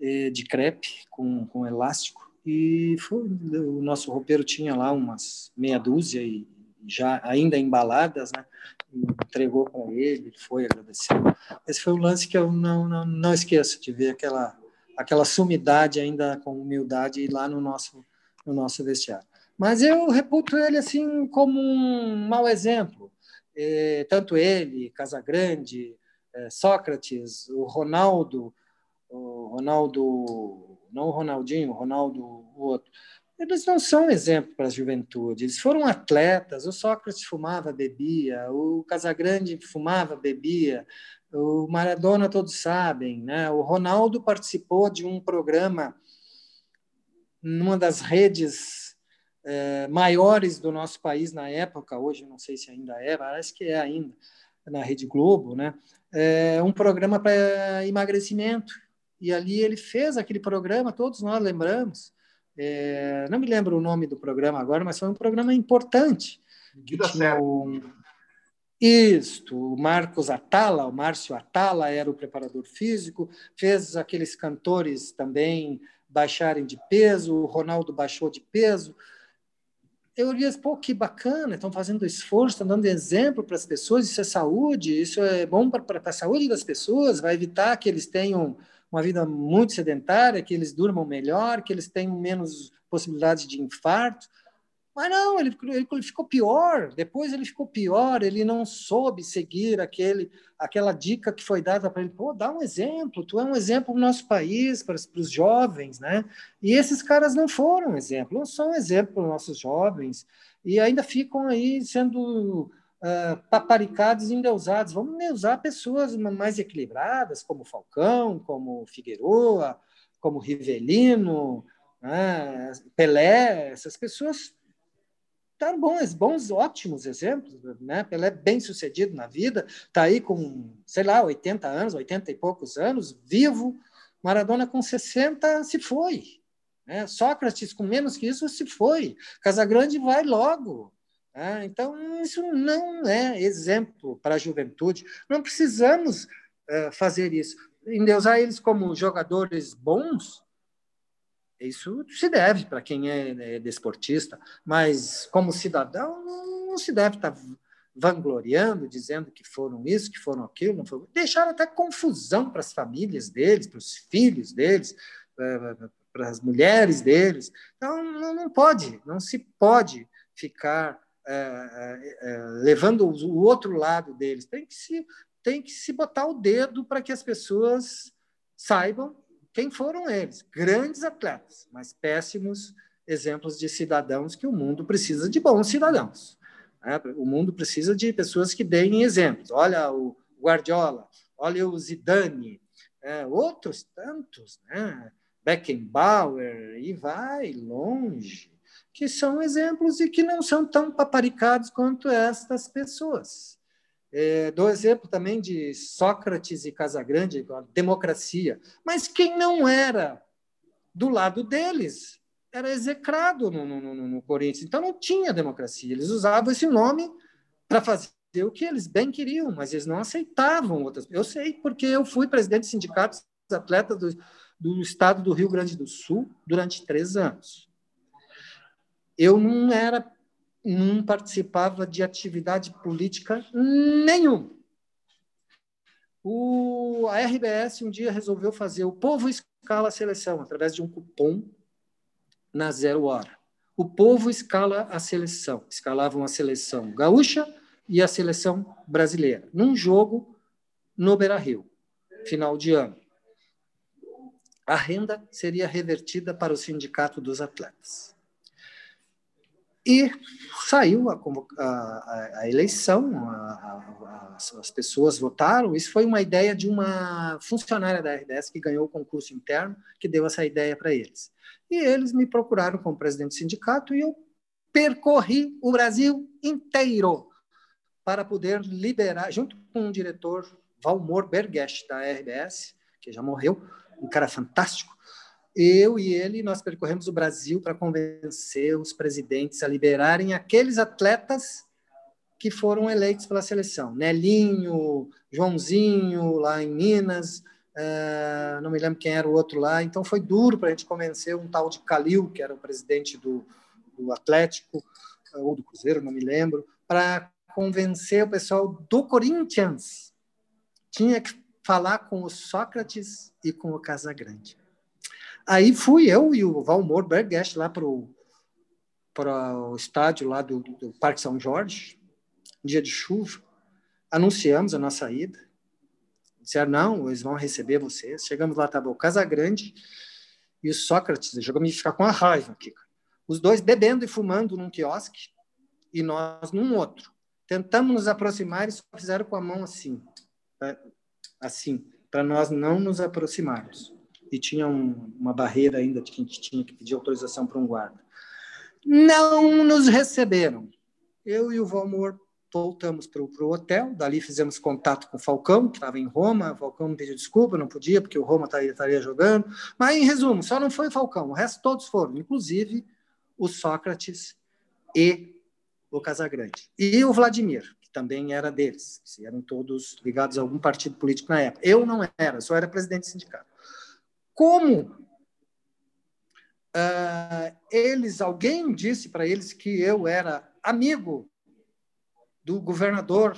é, de crepe com, com elástico. E foi, o nosso roupeiro tinha lá umas meia dúzia e já ainda embaladas, né? entregou com ele, foi, agradeceu. Esse foi um lance que eu não, não, não esqueço, de ver aquela, aquela sumidade ainda com humildade lá no nosso, no nosso vestiário. Mas eu reputo ele assim como um mau exemplo. É, tanto ele, Casagrande, é, Sócrates, o Ronaldo, o Ronaldo, não o Ronaldinho, o Ronaldo, o outro, eles não são exemplo para a juventude. Eles foram atletas. O Sócrates fumava, bebia. O Casagrande fumava, bebia. O Maradona todos sabem, né? O Ronaldo participou de um programa numa das redes é, maiores do nosso país na época. Hoje não sei se ainda é, parece que é ainda na Rede Globo, né? É um programa para emagrecimento. E ali ele fez aquele programa, todos nós lembramos é, não me lembro o nome do programa agora, mas foi um programa importante. Vida certa. Um... Isto, o Marcos Atala, o Márcio Atala era o preparador físico, fez aqueles cantores também baixarem de peso, o Ronaldo baixou de peso. Eu disse, pô, que bacana, estão fazendo esforço, estão dando exemplo para as pessoas, isso é saúde, isso é bom para a saúde das pessoas, vai evitar que eles tenham uma vida muito sedentária, que eles durmam melhor, que eles tenham menos possibilidade de infarto. Mas não, ele, ele, ficou pior. Depois ele ficou pior. Ele não soube seguir aquele, aquela dica que foi dada para ele. Pô, dá um exemplo. Tu é um exemplo no nosso país para, para os jovens, né? E esses caras não foram exemplo, não são exemplo para os nossos jovens e ainda ficam aí sendo uh, paparicados e endeusados. Vamos endeusar pessoas mais equilibradas, como Falcão, como Figueroa, como Rivelino, né? Pelé. Essas pessoas deram bons, bons, ótimos exemplos, né? Pelé bem sucedido na vida, está aí com, sei lá, 80 anos, 80 e poucos anos, vivo. Maradona com 60 se foi. Né? Sócrates com menos que isso se foi. Casagrande vai logo. Né? Então, isso não é exemplo para a juventude. Não precisamos uh, fazer isso. Endeusar eles como jogadores bons, isso se deve para quem é, é desportista, mas como cidadão não, se deve estar vangloriando, dizendo que foram isso, que foram aquilo, não foram... deixaram até confusão para as famílias deles, para os filhos deles, para as mulheres deles. Então não, não pode, não se pode ficar é, é, é, levando o outro lado deles. Tem que se tem que se botar o dedo para que as pessoas saibam quem foram eles? Grandes atletas, mas péssimos exemplos de cidadãos que o mundo precisa de bons cidadãos. Né? O mundo precisa de pessoas que deem exemplos. Olha o Guardiola, olha o Zidane, é, outros tantos, né? Beckenbauer, e vai longe, que são exemplos e que não são tão paparicados quanto estas pessoas. É, dou exemplo também de Sócrates e Casagrande, a democracia. Mas quem não era do lado deles era execrado no, no, no, no Corinthians. Então não tinha democracia. Eles usavam esse nome para fazer o que eles bem queriam, mas eles não aceitavam outras. Eu sei porque eu fui presidente do sindicato dos atletas do, do estado do Rio Grande do Sul durante três anos. Eu não era não participava de atividade política nenhuma. O, a RBS um dia resolveu fazer o povo escala a seleção através de um cupom na zero hora. O povo escala a seleção. Escalavam a seleção gaúcha e a seleção brasileira, num jogo no Beira Rio, final de ano. A renda seria revertida para o sindicato dos atletas. E saiu a, a, a eleição, a, as pessoas votaram. Isso foi uma ideia de uma funcionária da RDS que ganhou o concurso interno, que deu essa ideia para eles. E eles me procuraram como presidente do sindicato e eu percorri o Brasil inteiro para poder liberar, junto com o diretor Valmor Bergesch, da RBS, que já morreu, um cara fantástico, eu e ele, nós percorremos o Brasil para convencer os presidentes a liberarem aqueles atletas que foram eleitos pela seleção. Nelinho, Joãozinho, lá em Minas, uh, não me lembro quem era o outro lá. Então foi duro para a gente convencer um tal de Calil, que era o presidente do, do Atlético, ou do Cruzeiro, não me lembro, para convencer o pessoal do Corinthians. Tinha que falar com o Sócrates e com o Casagrande. Aí fui eu e o Valmor Bergest lá para o estádio lá do, do Parque São Jorge, dia de chuva. Anunciamos a nossa ida. Disseram, não, eles vão receber vocês. Chegamos lá, estava o Casagrande e o Sócrates. A me ficar com a raiva aqui. Os dois bebendo e fumando num quiosque e nós num outro. Tentamos nos aproximar e só fizeram com a mão assim, assim, para nós não nos aproximarmos e tinha um, uma barreira ainda de que a gente tinha que pedir autorização para um guarda. Não nos receberam. Eu e o Valmor voltamos para o hotel, dali fizemos contato com o Falcão, que estava em Roma, o Falcão me pediu desculpa, não podia, porque o Roma estaria, estaria jogando, mas em resumo, só não foi o Falcão, o resto todos foram, inclusive o Sócrates e o Casagrande. E o Vladimir, que também era deles, eram todos ligados a algum partido político na época. Eu não era, só era presidente do sindicato. Como uh, eles, alguém disse para eles que eu era amigo do governador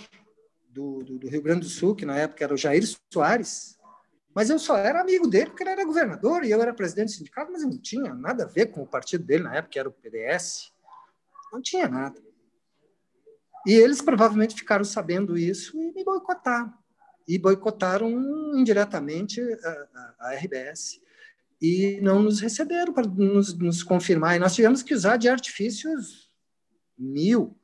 do, do, do, Rio Grande do Sul, que na época era o Jair Soares, mas eu só era amigo dele porque ele era governador e eu era presidente do sindicato, mas eu não tinha nada a ver com o partido dele na época, que era o PDS. Não tinha nada. E eles provavelmente ficaram sabendo isso e me boicotaram. E boicotaram indiretamente a, a, a RBS. E não nos receberam para nos, nos confirmar. E nós tivemos que usar de artifícios mil.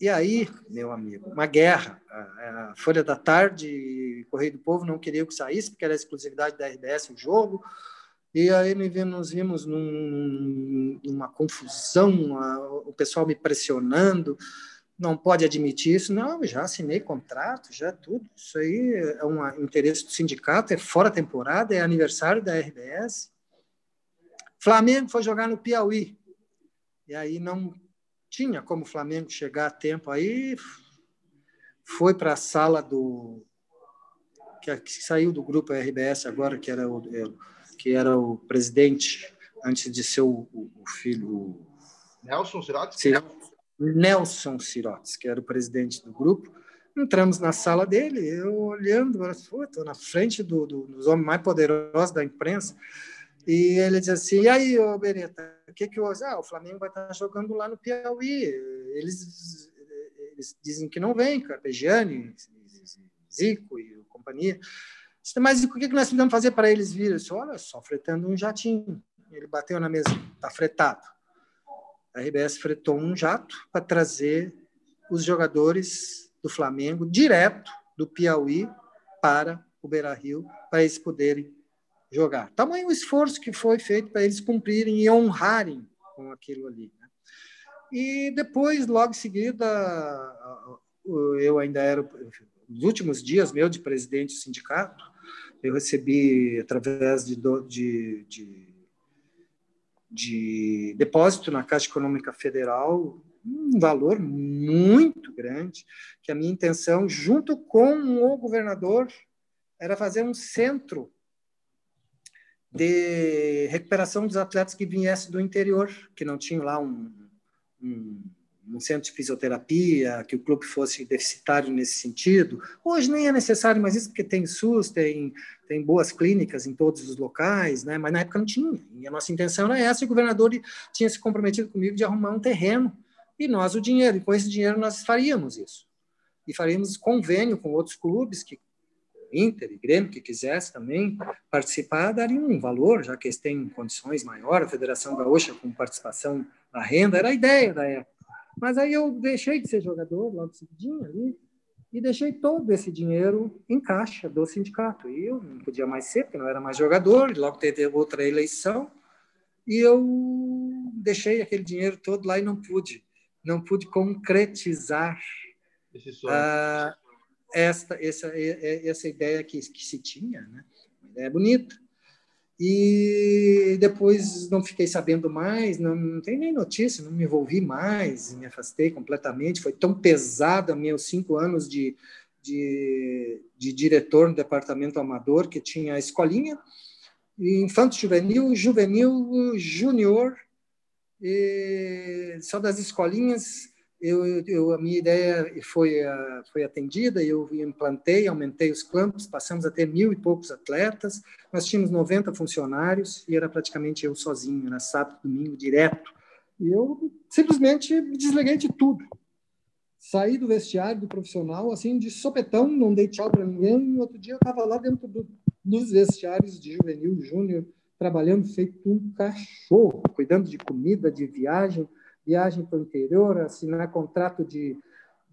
E aí, meu amigo, uma guerra. A Folha da Tarde, Correio do Povo não queria que saísse, porque era exclusividade da RBS o jogo. E aí nos vimos num, numa confusão, o pessoal me pressionando não pode admitir isso. Não, já assinei contrato, já tudo. Isso aí é um interesse do sindicato, é fora temporada, é aniversário da RBS. Flamengo foi jogar no Piauí. E aí não tinha como o Flamengo chegar a tempo. Aí foi para a sala do. Que, que, saiu do grupo RBS agora, que era o, que era o presidente, antes de ser o, o, o filho. Nelson Sirotsky? Sim. Nelson Sirotes, que era o presidente do grupo. Entramos na sala dele, eu olhando, estou na frente do, do, dos homens mais poderosos da imprensa, e ele diz assim: e aí, ô Beretta, o que que eu. Ah, o Flamengo vai estar jogando lá no Piauí. Eles, eles dizem que não vem, Carpegiani, Zico e companhia. Mas o que, que nós precisamos fazer para eles virem? Eu disse, Olha, só fretando um jatinho. Ele bateu na mesa, está fretado a RBS fretou um jato para trazer os jogadores do Flamengo direto do Piauí para o Beira Rio, para eles poderem jogar. Tamanho o esforço que foi feito para eles cumprirem e honrarem com aquilo ali. Né? E depois, logo em seguida, eu ainda era, nos últimos dias meu de presidente do sindicato, eu recebi, através de, de, de de depósito na Caixa Econômica Federal, um valor muito grande, que a minha intenção, junto com o governador, era fazer um centro de recuperação dos atletas que viessem do interior, que não tinham lá um, um um centro de fisioterapia, que o clube fosse deficitário nesse sentido. Hoje nem é necessário mais isso, porque tem SUS, tem, tem boas clínicas em todos os locais, né? mas na época não tinha. E a nossa intenção era essa, e o governador tinha se comprometido comigo de arrumar um terreno, e nós o dinheiro, e com esse dinheiro nós faríamos isso. E faríamos convênio com outros clubes que Inter e Grêmio, que quisesse também participar, dariam um valor, já que eles têm condições maiores, a Federação Gaúcha com participação na renda, era a ideia da época. Mas aí eu deixei de ser jogador logo seguidinho ali e deixei todo esse dinheiro em caixa do sindicato. E eu não podia mais ser, porque não era mais jogador, e logo teve outra eleição, e eu deixei aquele dinheiro todo lá e não pude, não pude concretizar uh, esta, essa, essa ideia que, que se tinha, né? uma ideia bonita. E depois não fiquei sabendo mais, não, não tem nem notícia, não me envolvi mais, me afastei completamente. Foi tão pesado meus cinco anos de, de, de diretor no departamento amador, que tinha a escolinha, infanto juvenil, juvenil, júnior, só das escolinhas eu, eu, a minha ideia foi, foi atendida, eu implantei, aumentei os campos, passamos a ter mil e poucos atletas, nós tínhamos 90 funcionários e era praticamente eu sozinho, era sábado, domingo, direto. E eu simplesmente me desliguei de tudo. Saí do vestiário do profissional, assim, de sopetão, não dei tchau para ninguém, e outro dia eu estava lá dentro do, dos vestiários de juvenil, júnior, trabalhando feito um cachorro, cuidando de comida, de viagem, viagem para o interior, assinar contrato de,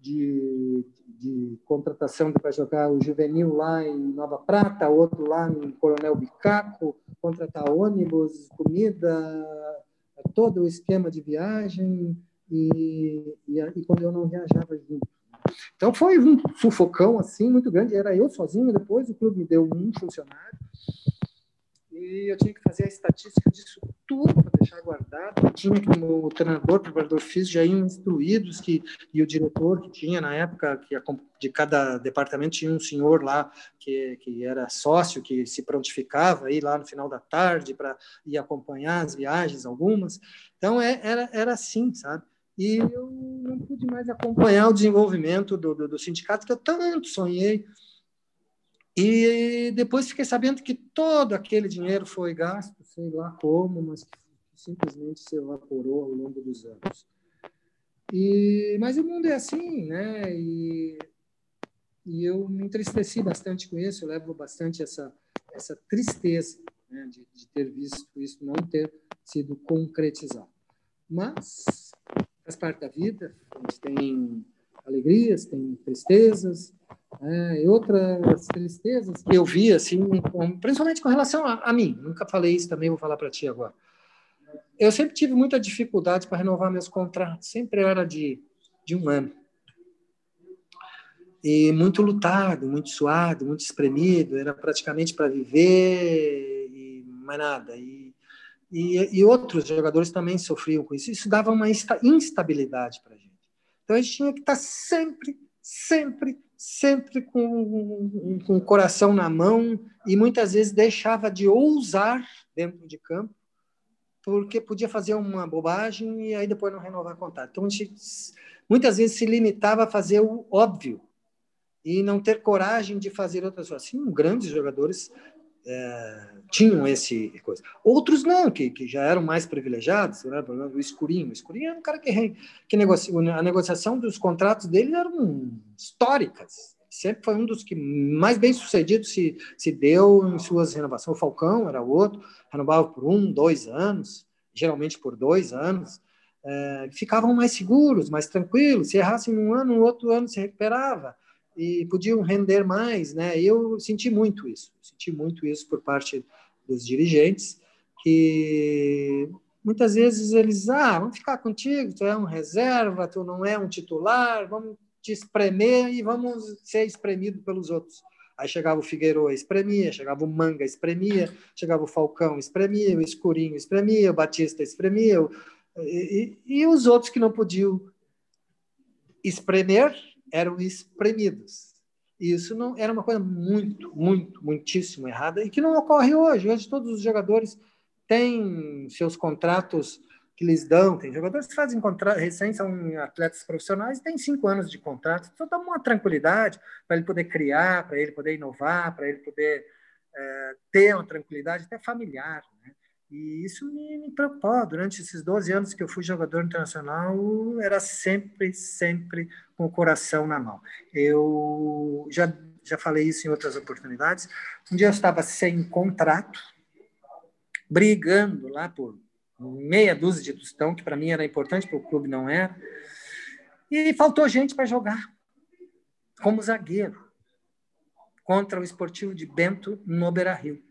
de, de contratação para jogar o juvenil lá em Nova Prata, outro lá em Coronel Bicaco, contratar ônibus, comida, todo o esquema de viagem e, e, e quando eu não viajava junto. Então foi um sufocão assim muito grande. Era eu sozinho. Depois o clube me deu um funcionário e eu tinha que fazer a estatística disso tudo para deixar guardado. Tinha que o treinador, preparador físico já iam instruídos que e o diretor que tinha na época que de cada departamento tinha um senhor lá que, que era sócio que se prontificava aí lá no final da tarde para ir acompanhar as viagens algumas. Então é, era era assim, sabe? E eu não pude mais acompanhar o desenvolvimento do, do, do sindicato que eu tanto sonhei. E depois fiquei sabendo que todo aquele dinheiro foi gasto, sei lá como, mas simplesmente se evaporou ao longo dos anos. E, mas o mundo é assim, né? E, e eu me entristeci bastante com isso, eu levo bastante essa, essa tristeza né, de, de ter visto isso não ter sido concretizado. Mas faz parte da vida, a gente tem alegrias, tem tristezas, é, e outras tristezas que eu vi, assim, principalmente com relação a, a mim, nunca falei isso também, vou falar para ti agora. Eu sempre tive muita dificuldade para renovar meus contratos, sempre era de, de um ano. E muito lutado, muito suado, muito espremido, era praticamente para viver e mais nada. E, e, e, outros jogadores também sofriam com isso. Isso dava uma instabilidade para a gente. Então a gente tinha que estar sempre, sempre sempre com, com o coração na mão e muitas vezes deixava de ousar dentro de campo porque podia fazer uma bobagem e aí depois não renovar contato. Então a gente muitas vezes se limitava a fazer o óbvio e não ter coragem de fazer outras coisas. Assim, grandes jogadores é, tinham esse coisa. Outros não, que, que já eram mais privilegiados, né? o Escurinho. O Escurinho era um cara que, que negocia, a negociação dos contratos dele eram históricas. Sempre foi um dos que mais bem sucedidos se, se deu em suas renovações. O Falcão era outro, renovava por um, dois anos, geralmente por dois anos. É, ficavam mais seguros, mais tranquilos. Se errassem um ano, no outro ano se recuperava e podiam render mais, né? Eu senti muito isso, senti muito isso por parte dos dirigentes, que muitas vezes eles, ah, vamos ficar contigo, tu é um reserva, tu não é um titular, vamos te espremer e vamos ser espremido pelos outros. Aí chegava o Figueiredo, espremia, chegava o Manga, espremia, chegava o Falcão, espremia, o Escurinho, espremia, o Batista, espremia, e, e, e os outros que não podiam espremer, eram espremidos. E isso não era uma coisa muito, muito, muitíssimo errada e que não ocorre hoje. Hoje todos os jogadores têm seus contratos que lhes dão. Tem jogadores que fazem contrato, recém são atletas profissionais, têm cinco anos de contrato. Então dá uma tranquilidade para ele poder criar, para ele poder inovar, para ele poder é, ter uma tranquilidade até familiar. Né? E isso me, me preocupou. Durante esses 12 anos que eu fui jogador internacional, era sempre, sempre com o coração na mão. Eu já, já falei isso em outras oportunidades. Um dia eu estava sem contrato, brigando lá por meia dúzia de tostão, que para mim era importante, para o clube não era. E faltou gente para jogar como zagueiro contra o Esportivo de Bento no Beira-Rio.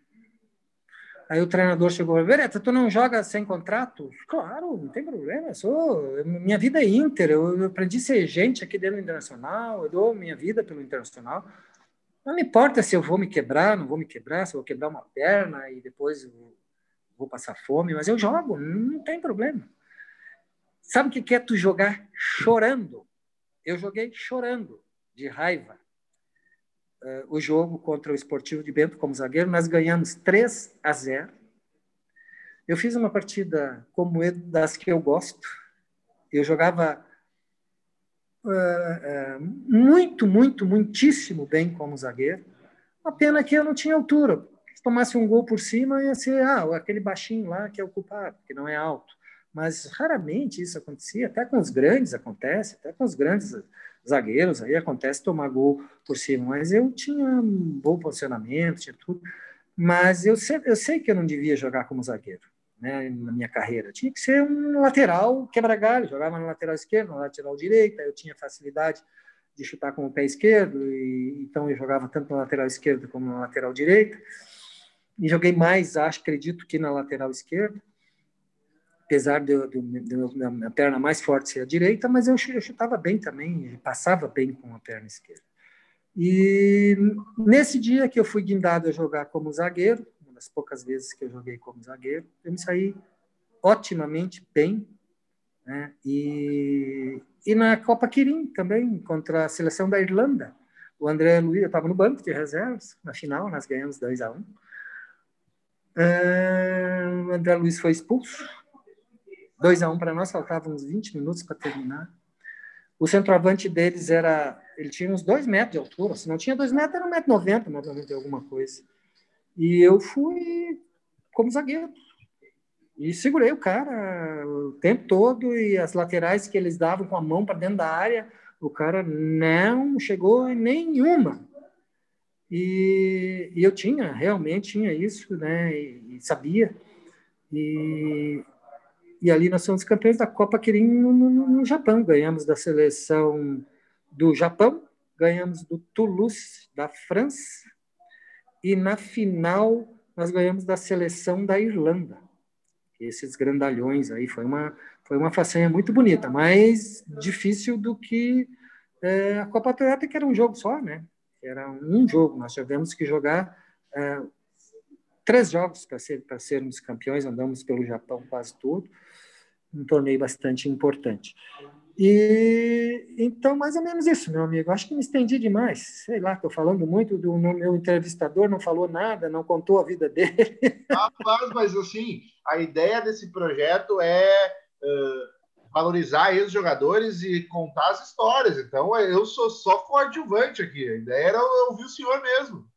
Aí o treinador chegou, Vereta, tu não joga sem contrato? Claro, não tem problema, eu sou, minha vida é Inter, eu aprendi a ser gente aqui dentro do Internacional, eu dou minha vida pelo Internacional. Não me importa se eu vou me quebrar, não vou me quebrar, se eu vou quebrar uma perna e depois vou passar fome, mas eu jogo, não tem problema. Sabe o que é tu jogar chorando? Eu joguei chorando, de raiva o jogo contra o Esportivo de Bento como zagueiro. Nós ganhamos 3 a 0. Eu fiz uma partida como das que eu gosto. Eu jogava uh, uh, muito, muito, muitíssimo bem como zagueiro. Uma pena que eu não tinha altura. Se tomasse um gol por cima, ia ser ah, aquele baixinho lá que é o culpado, que não é alto. Mas raramente isso acontecia, até com os grandes acontece, até com os grandes zagueiros, aí acontece tomar gol por cima, mas eu tinha um bom posicionamento, tinha tudo, mas eu, sempre, eu sei que eu não devia jogar como zagueiro, né, na minha carreira, tinha que ser um lateral quebra-galho, jogava no lateral esquerdo, no lateral direita, eu tinha facilidade de chutar com o pé esquerdo, e, então eu jogava tanto na lateral esquerda como na lateral direita, e joguei mais, acho, acredito que na lateral esquerda, apesar de, de, de, minha perna mais forte ser a direita, mas eu, eu chutava bem também, passava bem com a perna esquerda. E nesse dia que eu fui guindado a jogar como zagueiro, uma das poucas vezes que eu joguei como zagueiro, eu me saí otimamente bem. Né? E, e na Copa Quirim também, contra a seleção da Irlanda. O André Luiz, eu estava no banco de reservas, na final, nós ganhamos 2 a 1 um. Uh, o André Luiz foi expulso. 2 a 1 um para nós, faltavam uns 20 minutos para terminar. O centroavante deles era. Ele tinha uns 2 metros de altura. Se não tinha 2 metros, era 1,90m, 1,90m alguma coisa. E eu fui como zagueiro. E segurei o cara o tempo todo e as laterais que eles davam com a mão para dentro da área, o cara não chegou em nenhuma. E, e eu tinha, realmente tinha isso, né? E, e sabia. E, e ali nós somos campeões da Copa Kirin no, no, no, Japão. Ganhamos da seleção do Japão, ganhamos do Toulouse, da França, e na final nós ganhamos da seleção da Irlanda. Esses grandalhões aí foi uma foi uma façanha muito bonita, mais difícil do que é, a Copa Toyota, que era um jogo só, né? Era um jogo. Nós tivemos que jogar é, três jogos para ser, sermos campeões. Andamos pelo Japão quase todo um torneio bastante importante. E então, mais ou menos isso, meu amigo. Acho que me estendi demais. Sei lá, estou falando muito do meu entrevistador, não falou nada, não contou a vida dele. Rapaz, mas assim, a ideia desse projeto é uh, valorizar os jogadores e contar as histórias. Então, eu sou só coadjuvante aqui. A ideia era ouvir o senhor mesmo.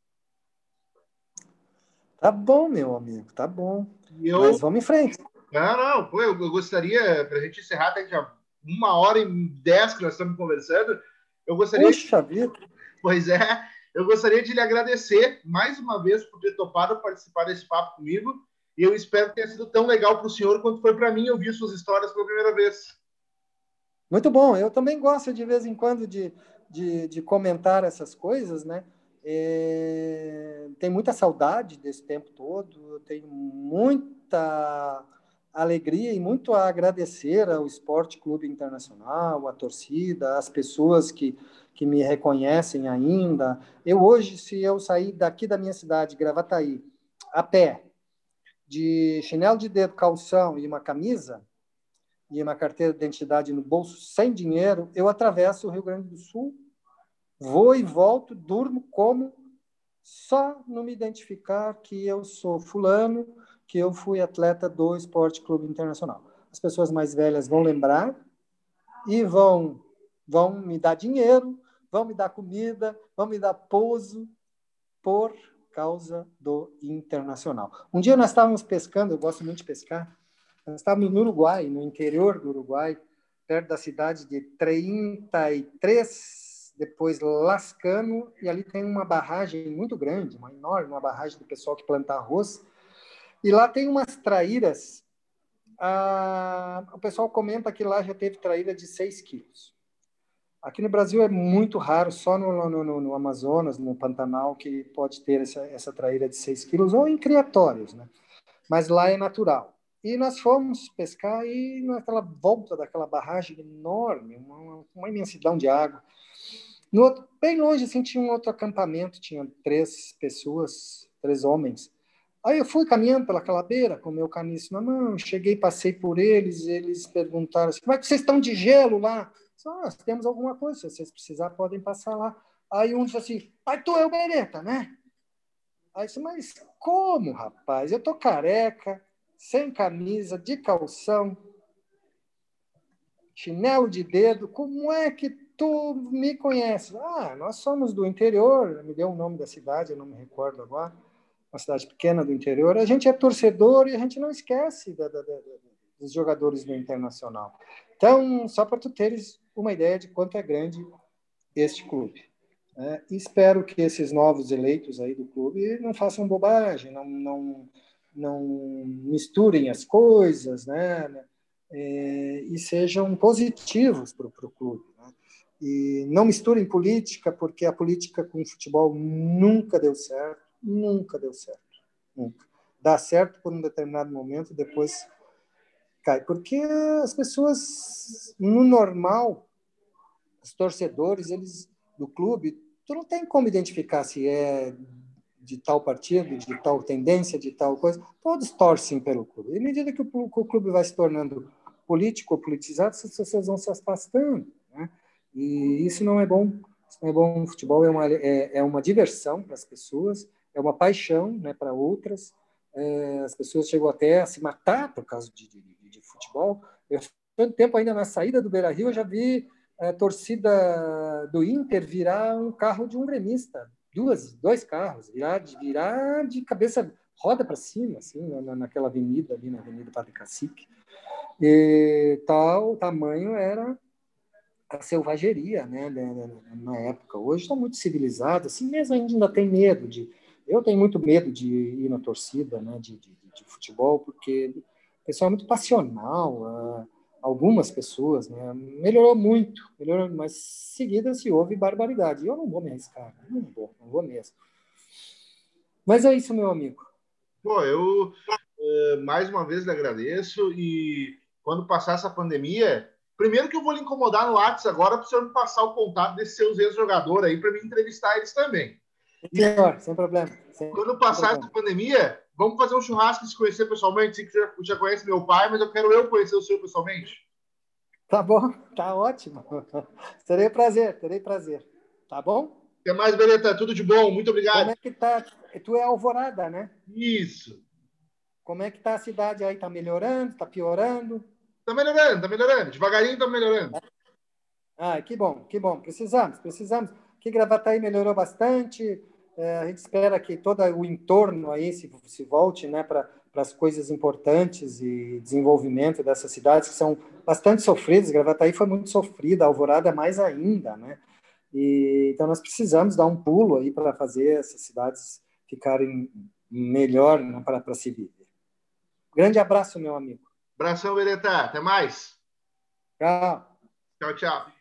Tá bom, meu amigo, tá bom. Eu... Mas vamos em frente. Não, não, pô, eu, eu gostaria, para a gente encerrar, até já uma hora e dez que nós estamos conversando, eu gostaria. Puxa vida! Pois é, eu gostaria de lhe agradecer mais uma vez por ter topado participar desse papo comigo. E eu espero que tenha sido tão legal para o senhor quanto foi para mim ouvir suas histórias pela primeira vez. Muito bom. Eu também gosto de vez em quando de, de, de comentar essas coisas, né? É... Tem muita saudade desse tempo todo. Eu tenho muita alegria e muito a agradecer ao Esporte Clube Internacional, à torcida, às pessoas que, que me reconhecem ainda. Eu hoje, se eu sair daqui da minha cidade, Gravataí, a pé, de chinelo de dedo, calção e uma camisa, e uma carteira de identidade no bolso, sem dinheiro, eu atravesso o Rio Grande do Sul, vou e volto, durmo, como, só não me identificar que eu sou fulano, que eu fui atleta do Esporte Clube Internacional. As pessoas mais velhas vão lembrar e vão vão me dar dinheiro, vão me dar comida, vão me dar pouso por causa do Internacional. Um dia nós estávamos pescando, eu gosto muito de pescar, nós estávamos no Uruguai, no interior do Uruguai, perto da cidade de 33, depois Lascano, e ali tem uma barragem muito grande, uma enorme, uma barragem do pessoal que planta arroz, e lá tem umas traíras. Ah, o pessoal comenta que lá já teve traíra de 6 quilos. Aqui no Brasil é muito raro, só no, no, no Amazonas, no Pantanal, que pode ter essa, essa traíra de 6 quilos, ou em criatórios, né? Mas lá é natural. E nós fomos pescar e naquela volta daquela barragem enorme, uma, uma imensidão de água. No outro, bem longe, assim, tinha um outro acampamento, tinha três pessoas, três homens. Aí eu fui caminhando pelaquela beira com meu caniço na mão, cheguei, passei por eles, eles perguntaram assim, como é que vocês estão de gelo lá? Ah, temos alguma coisa, se vocês precisar podem passar lá. Aí um disse assim, pai, tu é o Bereta, né? Aí eu disse, mas como, rapaz? Eu tô careca, sem camisa, de calção, chinelo de dedo, como é que tu me conhece? Ah, nós somos do interior, me deu o nome da cidade, eu não me recordo agora uma cidade pequena do interior, a gente é torcedor e a gente não esquece da, da, da, dos jogadores do Internacional. Então, só para tu teres uma ideia de quanto é grande este clube. É, espero que esses novos eleitos aí do clube não façam bobagem, não, não, não misturem as coisas, né? É, e sejam positivos para o clube. Né? E não misturem política, porque a política com o futebol nunca deu certo nunca deu certo. Nunca. Dá certo por um determinado momento, depois cai. Porque as pessoas, no normal, os torcedores eles do clube, tu não tem como identificar se é de tal partido, de tal tendência, de tal coisa, todos torcem pelo clube. E à medida que o, clube vai se tornando político ou politizado, essas pessoas vão se afastando. Né? E isso não é bom. Isso não é bom. O futebol é uma, é, é uma diversão para as pessoas, é uma paixão né, para outras. É, as pessoas chegam até a se matar por causa de, de, de futebol. Eu, tanto tempo ainda na saída do Beira Rio, eu já vi a é, torcida do Inter virar um carro de um gremista, duas, dois carros, virar de, virar de cabeça, roda para cima, assim, na, naquela avenida ali, na Avenida Padre Cacique. E tal tamanho era a selvageria, né, na época. Hoje está muito civilizado, assim mesmo ainda tem medo de. Eu tenho muito medo de ir na torcida, né, de, de, de futebol, porque o pessoal é muito passional. Uh, algumas pessoas, né? Melhorou muito, melhorou, mas seguida se houve barbaridade. Eu não vou me arriscar, não vou, não vou mesmo. Mas é isso, meu amigo. Pô, eu eh, mais uma vez lhe agradeço e quando passar essa pandemia, primeiro que eu vou lhe incomodar no WhatsApp agora para o senhor me passar o contato desses seus ex-jogadores aí para me entrevistar eles também. Senhor, sem problema. Sem quando passar problema. essa pandemia, Vamos fazer um churrasco e se conhecer pessoalmente. Você já, já conhece meu pai, mas eu quero eu conhecer o senhor pessoalmente. Tá bom, tá ótimo. Terei prazer, terei prazer. Tá bom? Até mais, Bereta. Tudo de bom. Muito obrigado. Como é que tá? Tu é Alvorada, né? Isso. Como é que tá a cidade aí? Tá melhorando? Tá piorando? Tá melhorando, tá melhorando. Devagarinho tá melhorando. Ah, que bom, que bom. Precisamos, precisamos. Que Gravataí melhorou bastante. É, a gente espera que todo o entorno aí se, se volte né, para as coisas importantes e desenvolvimento dessas cidades que são bastante sofridas. Gravataí foi muito sofrida, Alvorada mais ainda, né? E, então nós precisamos dar um pulo aí para fazer essas cidades ficarem melhor né, para se viver. Grande abraço, meu amigo. Abração, Beretta. Até mais. Tchau. Tchau, tchau.